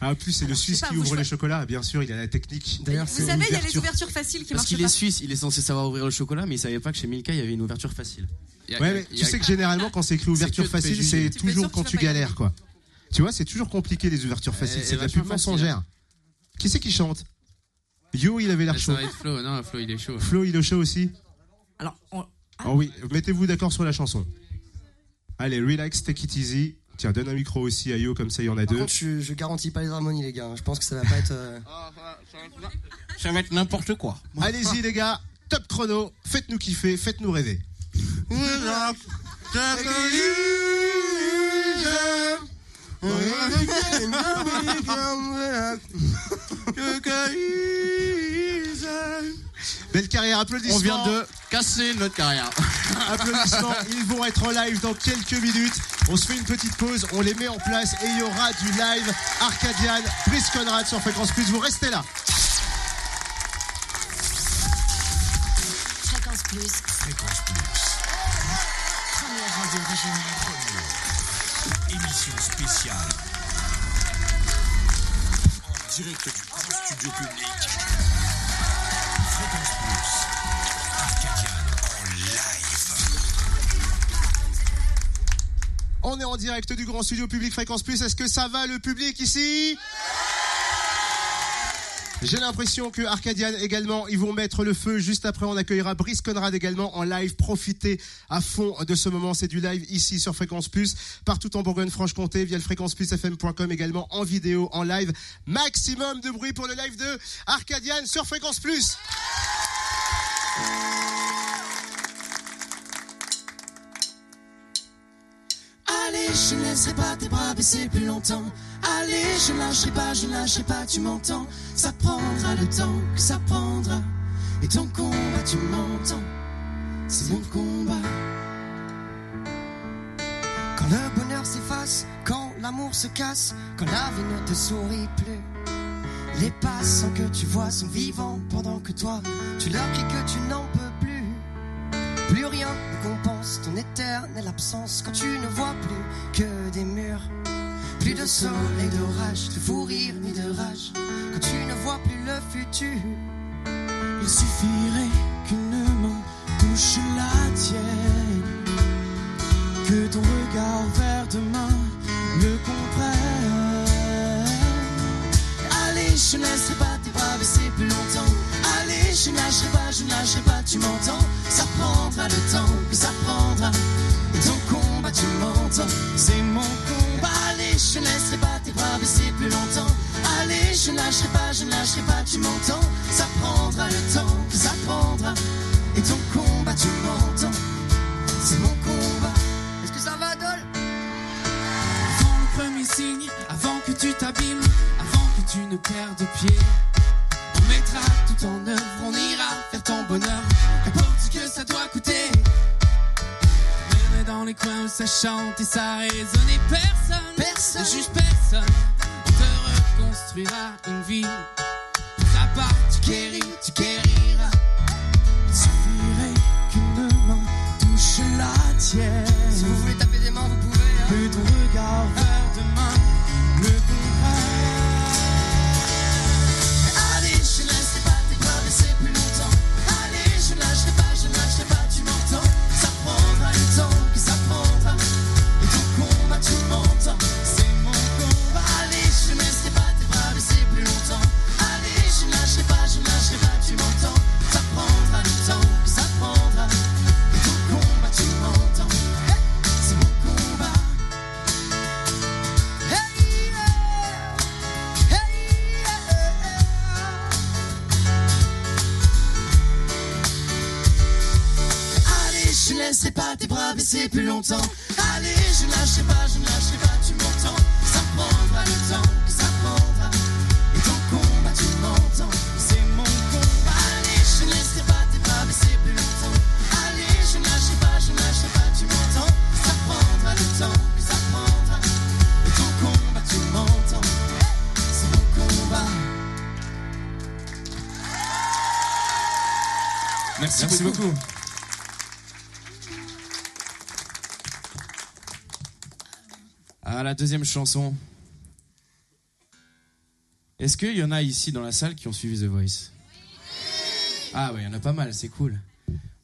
Ah, en plus, c'est le Suisse pas, qui ouvre les chocolats, bien sûr, il a la technique. D'ailleurs, Vous c'est savez, il y a les ouverture. ouvertures faciles qui Parce marchent qu'il pas. est suisse, il est censé savoir ouvrir le chocolat, mais il savait pas que chez Milka, il y avait une ouverture facile. Il y a- Ouais, il y a- mais il y tu a- sais que généralement, quand c'est écrit ouverture que de facile, c'est Tu peux être toujours que quand tu tu vas pas y galères, quoi. Tu vois, c'est toujours compliqué les ouvertures faciles, Elle- c'est de la pub facile, mensongère. Qui c'est qui chante Yo, il avait l'air Ah, chaud. Ça va être Flo. Non, Flo, il est chaud. Flo, il est chaud aussi Alors, on- Oh oui, mettez-vous d'accord sur la chanson. Allez, relax, take it easy. Tiens, donne un micro aussi à Yo, comme ça il y en a Par deux. contre, je, je garantis pas les harmonies, les gars. Je pense que ça va pas être. euh, Ça va être n'importe quoi. Allez-y les gars, top chrono, faites-nous kiffer, faites-nous rêver. [LAUGHS] [LAUGHS] Belle carrière, applaudissements. On vient de casser notre carrière. [LAUGHS] Applaudissements, ils vont être en live dans quelques minutes. On se fait une petite pause, on les met en place et il y aura du live Arcadian, Brice Conrad sur Fréquence Plus. Vous restez là. Fréquence Plus. Fréquence Plus. Première radio régionale. Émission spéciale. En direct du grand studio public. On est en direct du grand studio public Fréquence Plus. Est-ce que ça va le public ici? J'ai l'impression que Arcadian également, ils vont mettre le feu. Juste après, on accueillera Brice Conrad également en live. Profitez à fond de ce moment. C'est du live ici sur Fréquence Plus, partout en Bourgogne-Franche-Comté, via le fréquenceplusfm.com également en vidéo, en live. Maximum de bruit pour le live de Arcadian sur Fréquence Plus. Je ne laisserai pas tes bras baisser plus longtemps. Allez, je ne lâcherai pas, je ne lâcherai pas, tu m'entends. Ça prendra le temps que ça prendra. Et ton combat, tu m'entends. C'est mon combat. Quand le bonheur s'efface, quand l'amour se casse, quand la vie ne te sourit plus. Les passants que tu vois sont vivants pendant que toi, tu leur cries que tu n'en peux éternelle absence quand tu ne vois plus que des murs. Plus de soleil, d'orage, de fou rire ni de rage quand tu ne vois plus le futur. Il suffirait qu'une main touche la tienne. Que ton regard vers demain le comprenne. Allez, je ne laisserai pas tes bras baisser plus longtemps. Allez, je ne lâcherai pas, je ne lâcherai pas, tu m'entends. Ça prendra le temps Merci, beaucoup. Ah, la deuxième chanson. Est-ce qu'il y en a ici dans la salle qui ont suivi The Voice? Ah ouais, il y en a pas mal, c'est cool.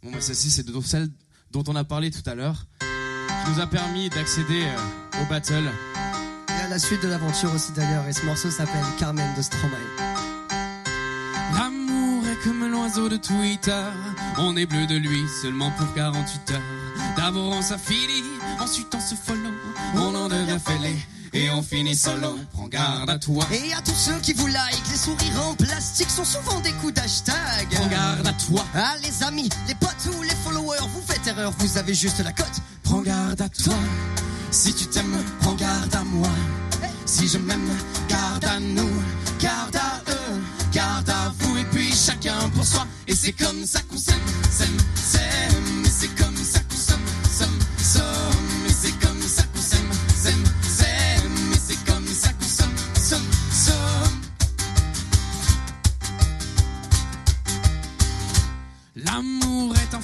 Bon, bah, celle-ci, c'est de celle dont on a parlé tout à l'heure, qui nous a permis d'accéder euh, au battle. Et à la suite de l'aventure aussi d'ailleurs, et ce morceau s'appelle Carmen de Stromae. L'amour est comme l'oiseau de Twitter. On est bleu de lui seulement pour 48 heures. D'abord on s'affilie, ensuite on se follow. On en devient fêlé et on finit solo. Prends garde à toi. Et à tous ceux qui vous like, les sourires en plastique sont souvent des coups d'hashtag. Prends garde à toi. Ah les amis, les potes ou les followers, vous faites erreur, vous avez juste la cote. Prends garde à toi. Si tu t'aimes, prends garde à moi. Si je m'aime, garde à nous, garde à eux, garde à vous et puis chacun pour soi. Et c'est comme ça qu'on s'aime, s'aime, s'aime.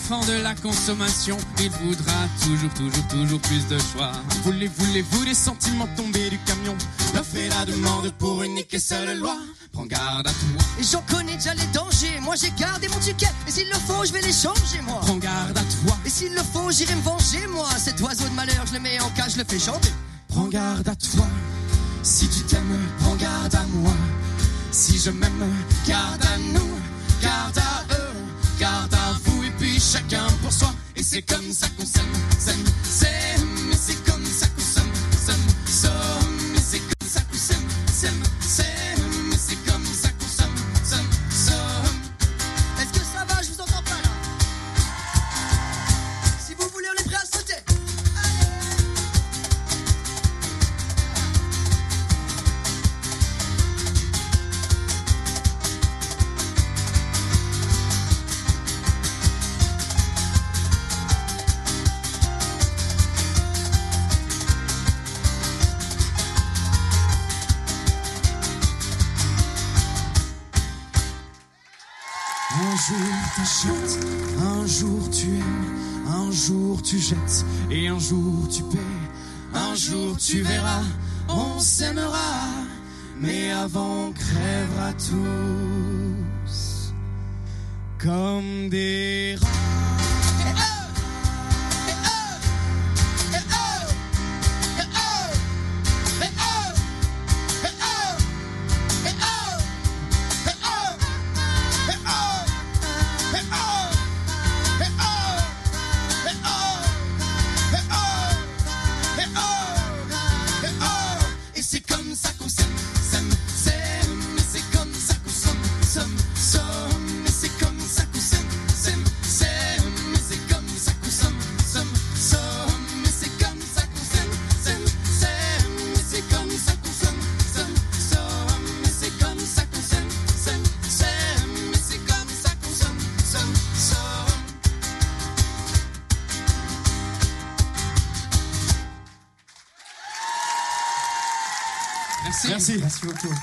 Enfant de la consommation. Il voudra toujours, toujours, toujours plus de choix. Voulez, voulez-vous des sentiments tombés du camion? L'offre et la demande pour une et seule loi. Prends garde à toi. Et j'en connais déjà les dangers. Moi j'ai gardé mon ticket. Et s'il le faut, je vais les changer, moi. Prends garde à toi. Et s'il le faut, j'irai me venger, moi. Cet oiseau de malheur, je le mets en cage, je le fais chanter. Prends garde à toi. Si tu t'aimes, prends garde à moi. Si je m'aime, garde à nous, chacun pour soi. Et c'est comme ça jour tu verras, on s'aimera, mais avant on crèvera tous comme des Merci. Merci. Merci beaucoup.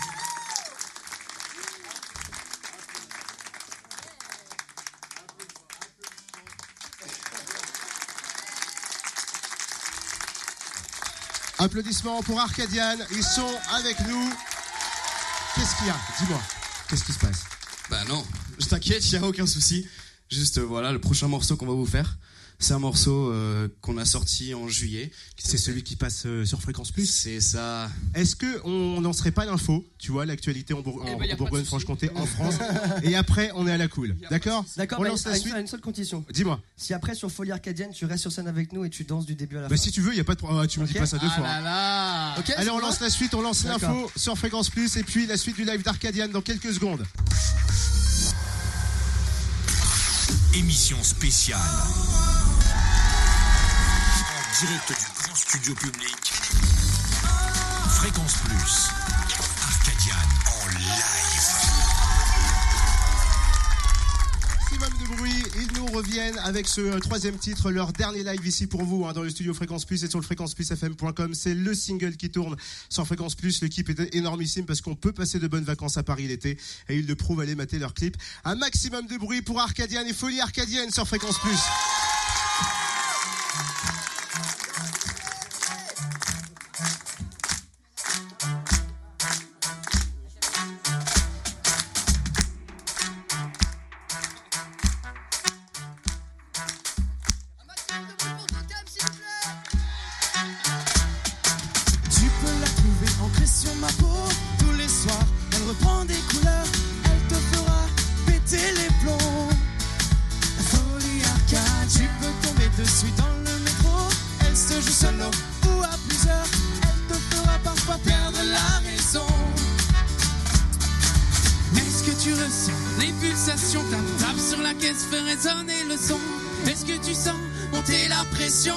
Applaudissements pour Arcadian. Ils sont avec nous. Qu'est-ce qu'il y a? Dis-moi. Qu'est-ce qui se passe? Bah non, je t'inquiète, il n'y a aucun souci. Juste euh, voilà, le prochain morceau qu'on va vous faire, c'est un morceau euh, qu'on a sorti en juillet. C'est celui qui passe euh, sur Fréquence Plus C'est ça. Est-ce que on n'en serait pas l'info Tu vois, l'actualité en, Bour- Eh en- ben, y en Bourgogne-Franche-Comté, en France. [LAUGHS] et après, on est à la cool. D'accord D'accord, On mais lance la suite. à une seule condition. Dis-moi. Si après sur Folie Arcadienne, tu restes sur scène avec nous et tu danses du début à la Bah, fin. si tu veux, il n'y a pas de problème. Ah, tu me dis pas ça deux Ah fois. là hein. là Allez, on lance la suite, on lance l'info sur Fréquence Plus et puis la suite du live d'Arcadian dans quelques secondes. Émission spéciale. Direct du grand studio public. Fréquence Plus. Arcadian en live. Maximum de bruit, ils nous reviennent avec ce euh, troisième titre, leur dernier live ici pour vous, hein, dans le studio Fréquence Plus et sur le fréquenceplusfm.com. C'est le single qui tourne sur Fréquence Plus. L'équipe est énormissime parce qu'on peut passer de bonnes vacances à Paris l'été et ils le prouvent, allez mater leur clip. Un maximum de bruit pour Arcadienne et Folie Arcadienne sur Fréquence Plus. Résonner le son. Est-ce que tu sens monter la pression?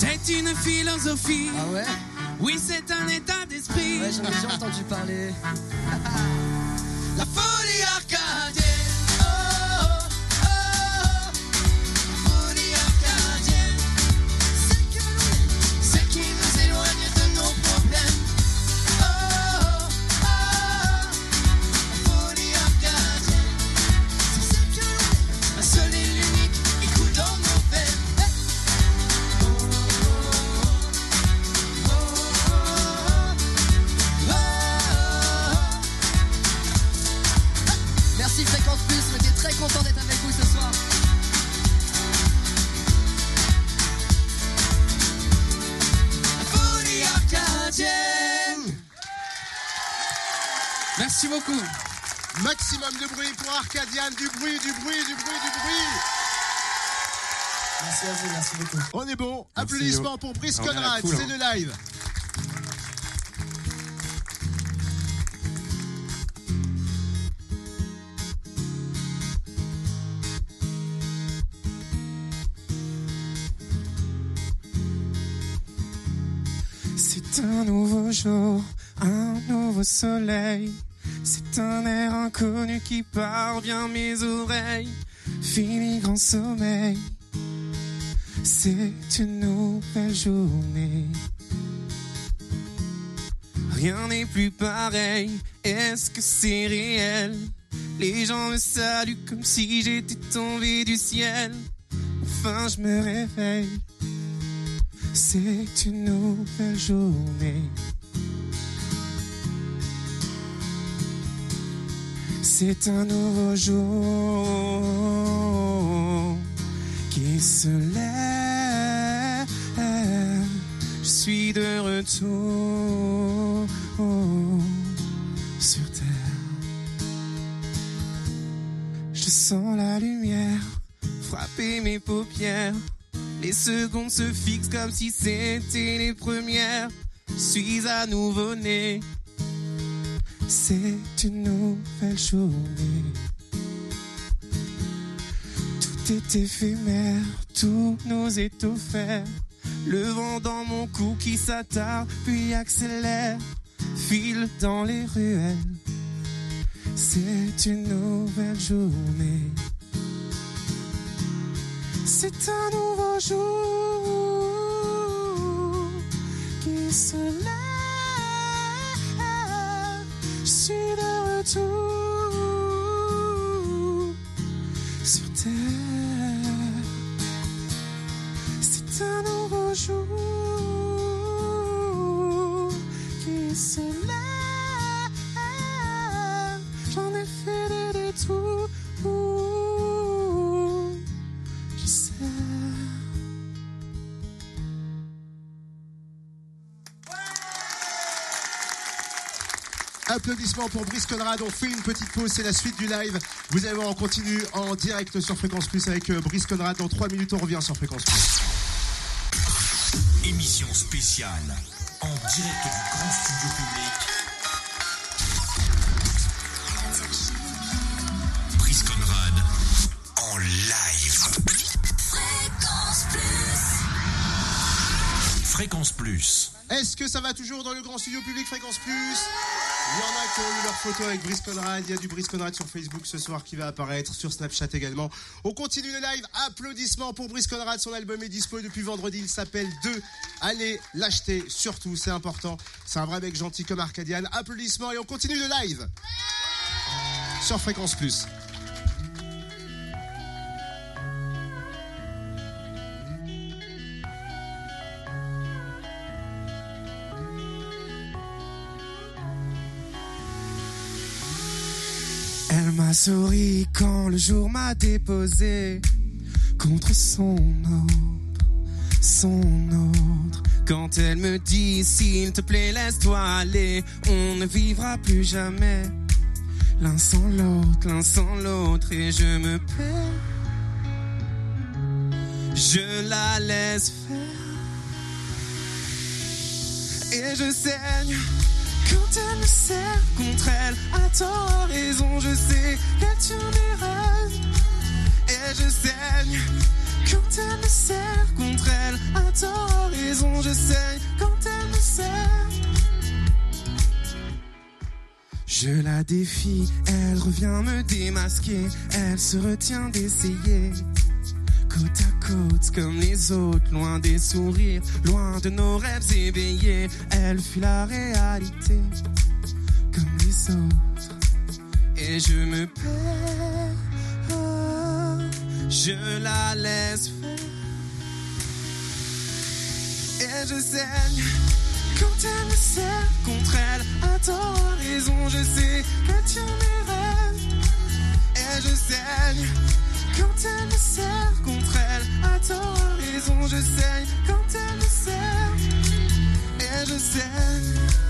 C'est une philosophie. Ah ouais Oui, c'est un état d'esprit. Ouais, j'en ai déjà entendu parler. [LAUGHS] La folie arcadienne. On est bon. Merci, Applaudissements Yo. pour Brice la Conrad, cool, c'est hein. le live. C'est un nouveau jour, un nouveau soleil. C'est un air inconnu qui parvient à mes oreilles. Fini grand sommeil. C'est une nouvelle journée. Rien n'est plus pareil. Est-ce que c'est réel? Les gens me saluent comme si j'étais tombé du ciel. Enfin, je me réveille. C'est une nouvelle journée. C'est un nouveau jour se lève. Je suis de retour sur terre. Je sens la lumière frapper mes paupières. Les secondes se fixent comme si c'était les premières. Je suis à nouveau né. C'est une nouvelle journée. Est éphémère, tout nous est offert. Le vent dans mon cou qui s'attarde puis accélère. défile dans les ruelles. C'est une nouvelle journée. C'est un nouveau jour qui se lève. Je suis de retour qui. J'en ai fait des détours. Je sais. Applaudissements pour Brice Conrad. On fait une petite pause, c'est la suite du live. Vous allez voir, on continue en direct sur Fréquence Plus avec euh, Brice Conrad. Dans 3 minutes, on revient sur Fréquence Plus. Émission spéciale en direct du grand studio public. Brice Conrad en live. Fréquence Plus. Fréquence Plus. Est-ce que ça va toujours dans le grand studio public Fréquence Plus? Il y en a qui ont eu leur photo avec Brice Conrad. Il y a du Brice Conrad sur Facebook ce soir qui va apparaître, sur Snapchat également. On continue le live. Applaudissements pour Brice Conrad. Son album est dispo depuis vendredi. Il s'appelle 2. Allez l'acheter, surtout, c'est important. C'est un vrai mec gentil comme Arcadian. Applaudissements et on continue le live sur Fréquence Plus. M'a souri quand le jour m'a déposé contre son autre, son autre. Quand elle me dit s'il te plaît laisse-toi aller, on ne vivra plus jamais l'un sans l'autre, l'un sans l'autre et je me perds. Je la laisse faire et je saigne. Quand elle me serre contre elle, à tort, raison, je sais qu'elle tient mes rêves. Et je saigne quand elle me serre contre elle, à tort, raison, je saigne quand elle me serre. Je la défie, elle revient me démasquer, elle se retient d'essayer. Côte à comme les autres, loin des sourires, loin de nos rêves éveillés, elle fuit la réalité comme les autres. Et je me perds, je la laisse faire. Et je saigne quand elle me serre contre elle, à tort, raison, je sais qu'elle tient mes rêves. Et je saigne quand elle me serre contre elle, à tort, raison, je saigne quand elle me serre. Et je saigne.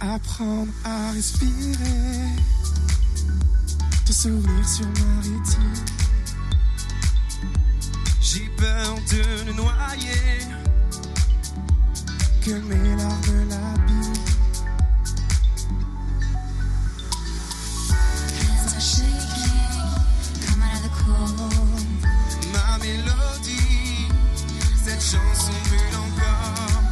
Apprendre à respirer. Te souvenir sur ma rétine. J'ai peur de le noyer, que mes larmes l'habillent. Hands are shaking, come out of the cold. Cette chanson brûle encore.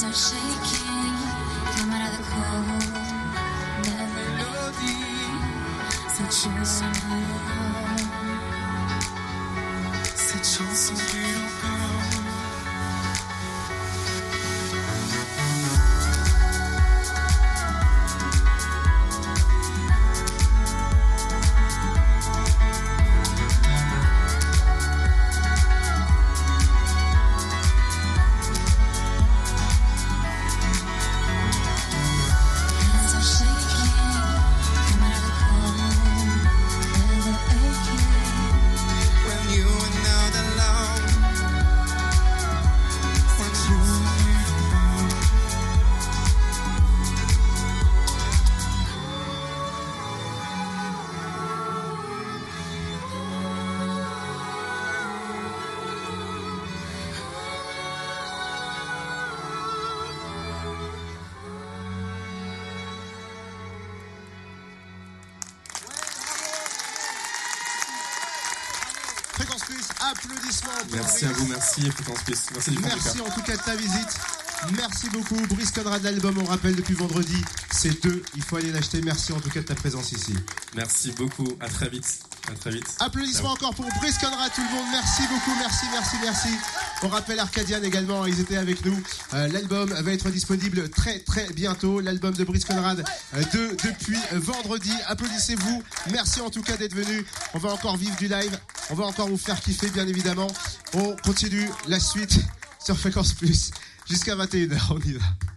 Hands are shaking, come out of the cold. Ma mélodie, cette chanson Merci à vous, merci Fréquence. Merci du Merci en tout cas de ta visite. Merci beaucoup. Brice Conrad, l'album, on rappelle depuis vendredi. C'est deux. Il faut aller l'acheter. Merci en tout cas de ta présence ici. Merci beaucoup. À très vite. À très vite. Applaudissements encore pour Brice Conrad, tout le monde. Merci beaucoup, merci, merci, merci. On rappelle Arcadian également, ils étaient avec nous. Euh, L'album va être disponible très, très bientôt. L'album de Brice Conrad euh, de, depuis vendredi. Applaudissez-vous. Merci en tout cas d'être venus. On va encore vivre du live. On va encore vous faire kiffer, bien évidemment. On continue la suite sur Fréquence Plus jusqu'à 21h. On y va.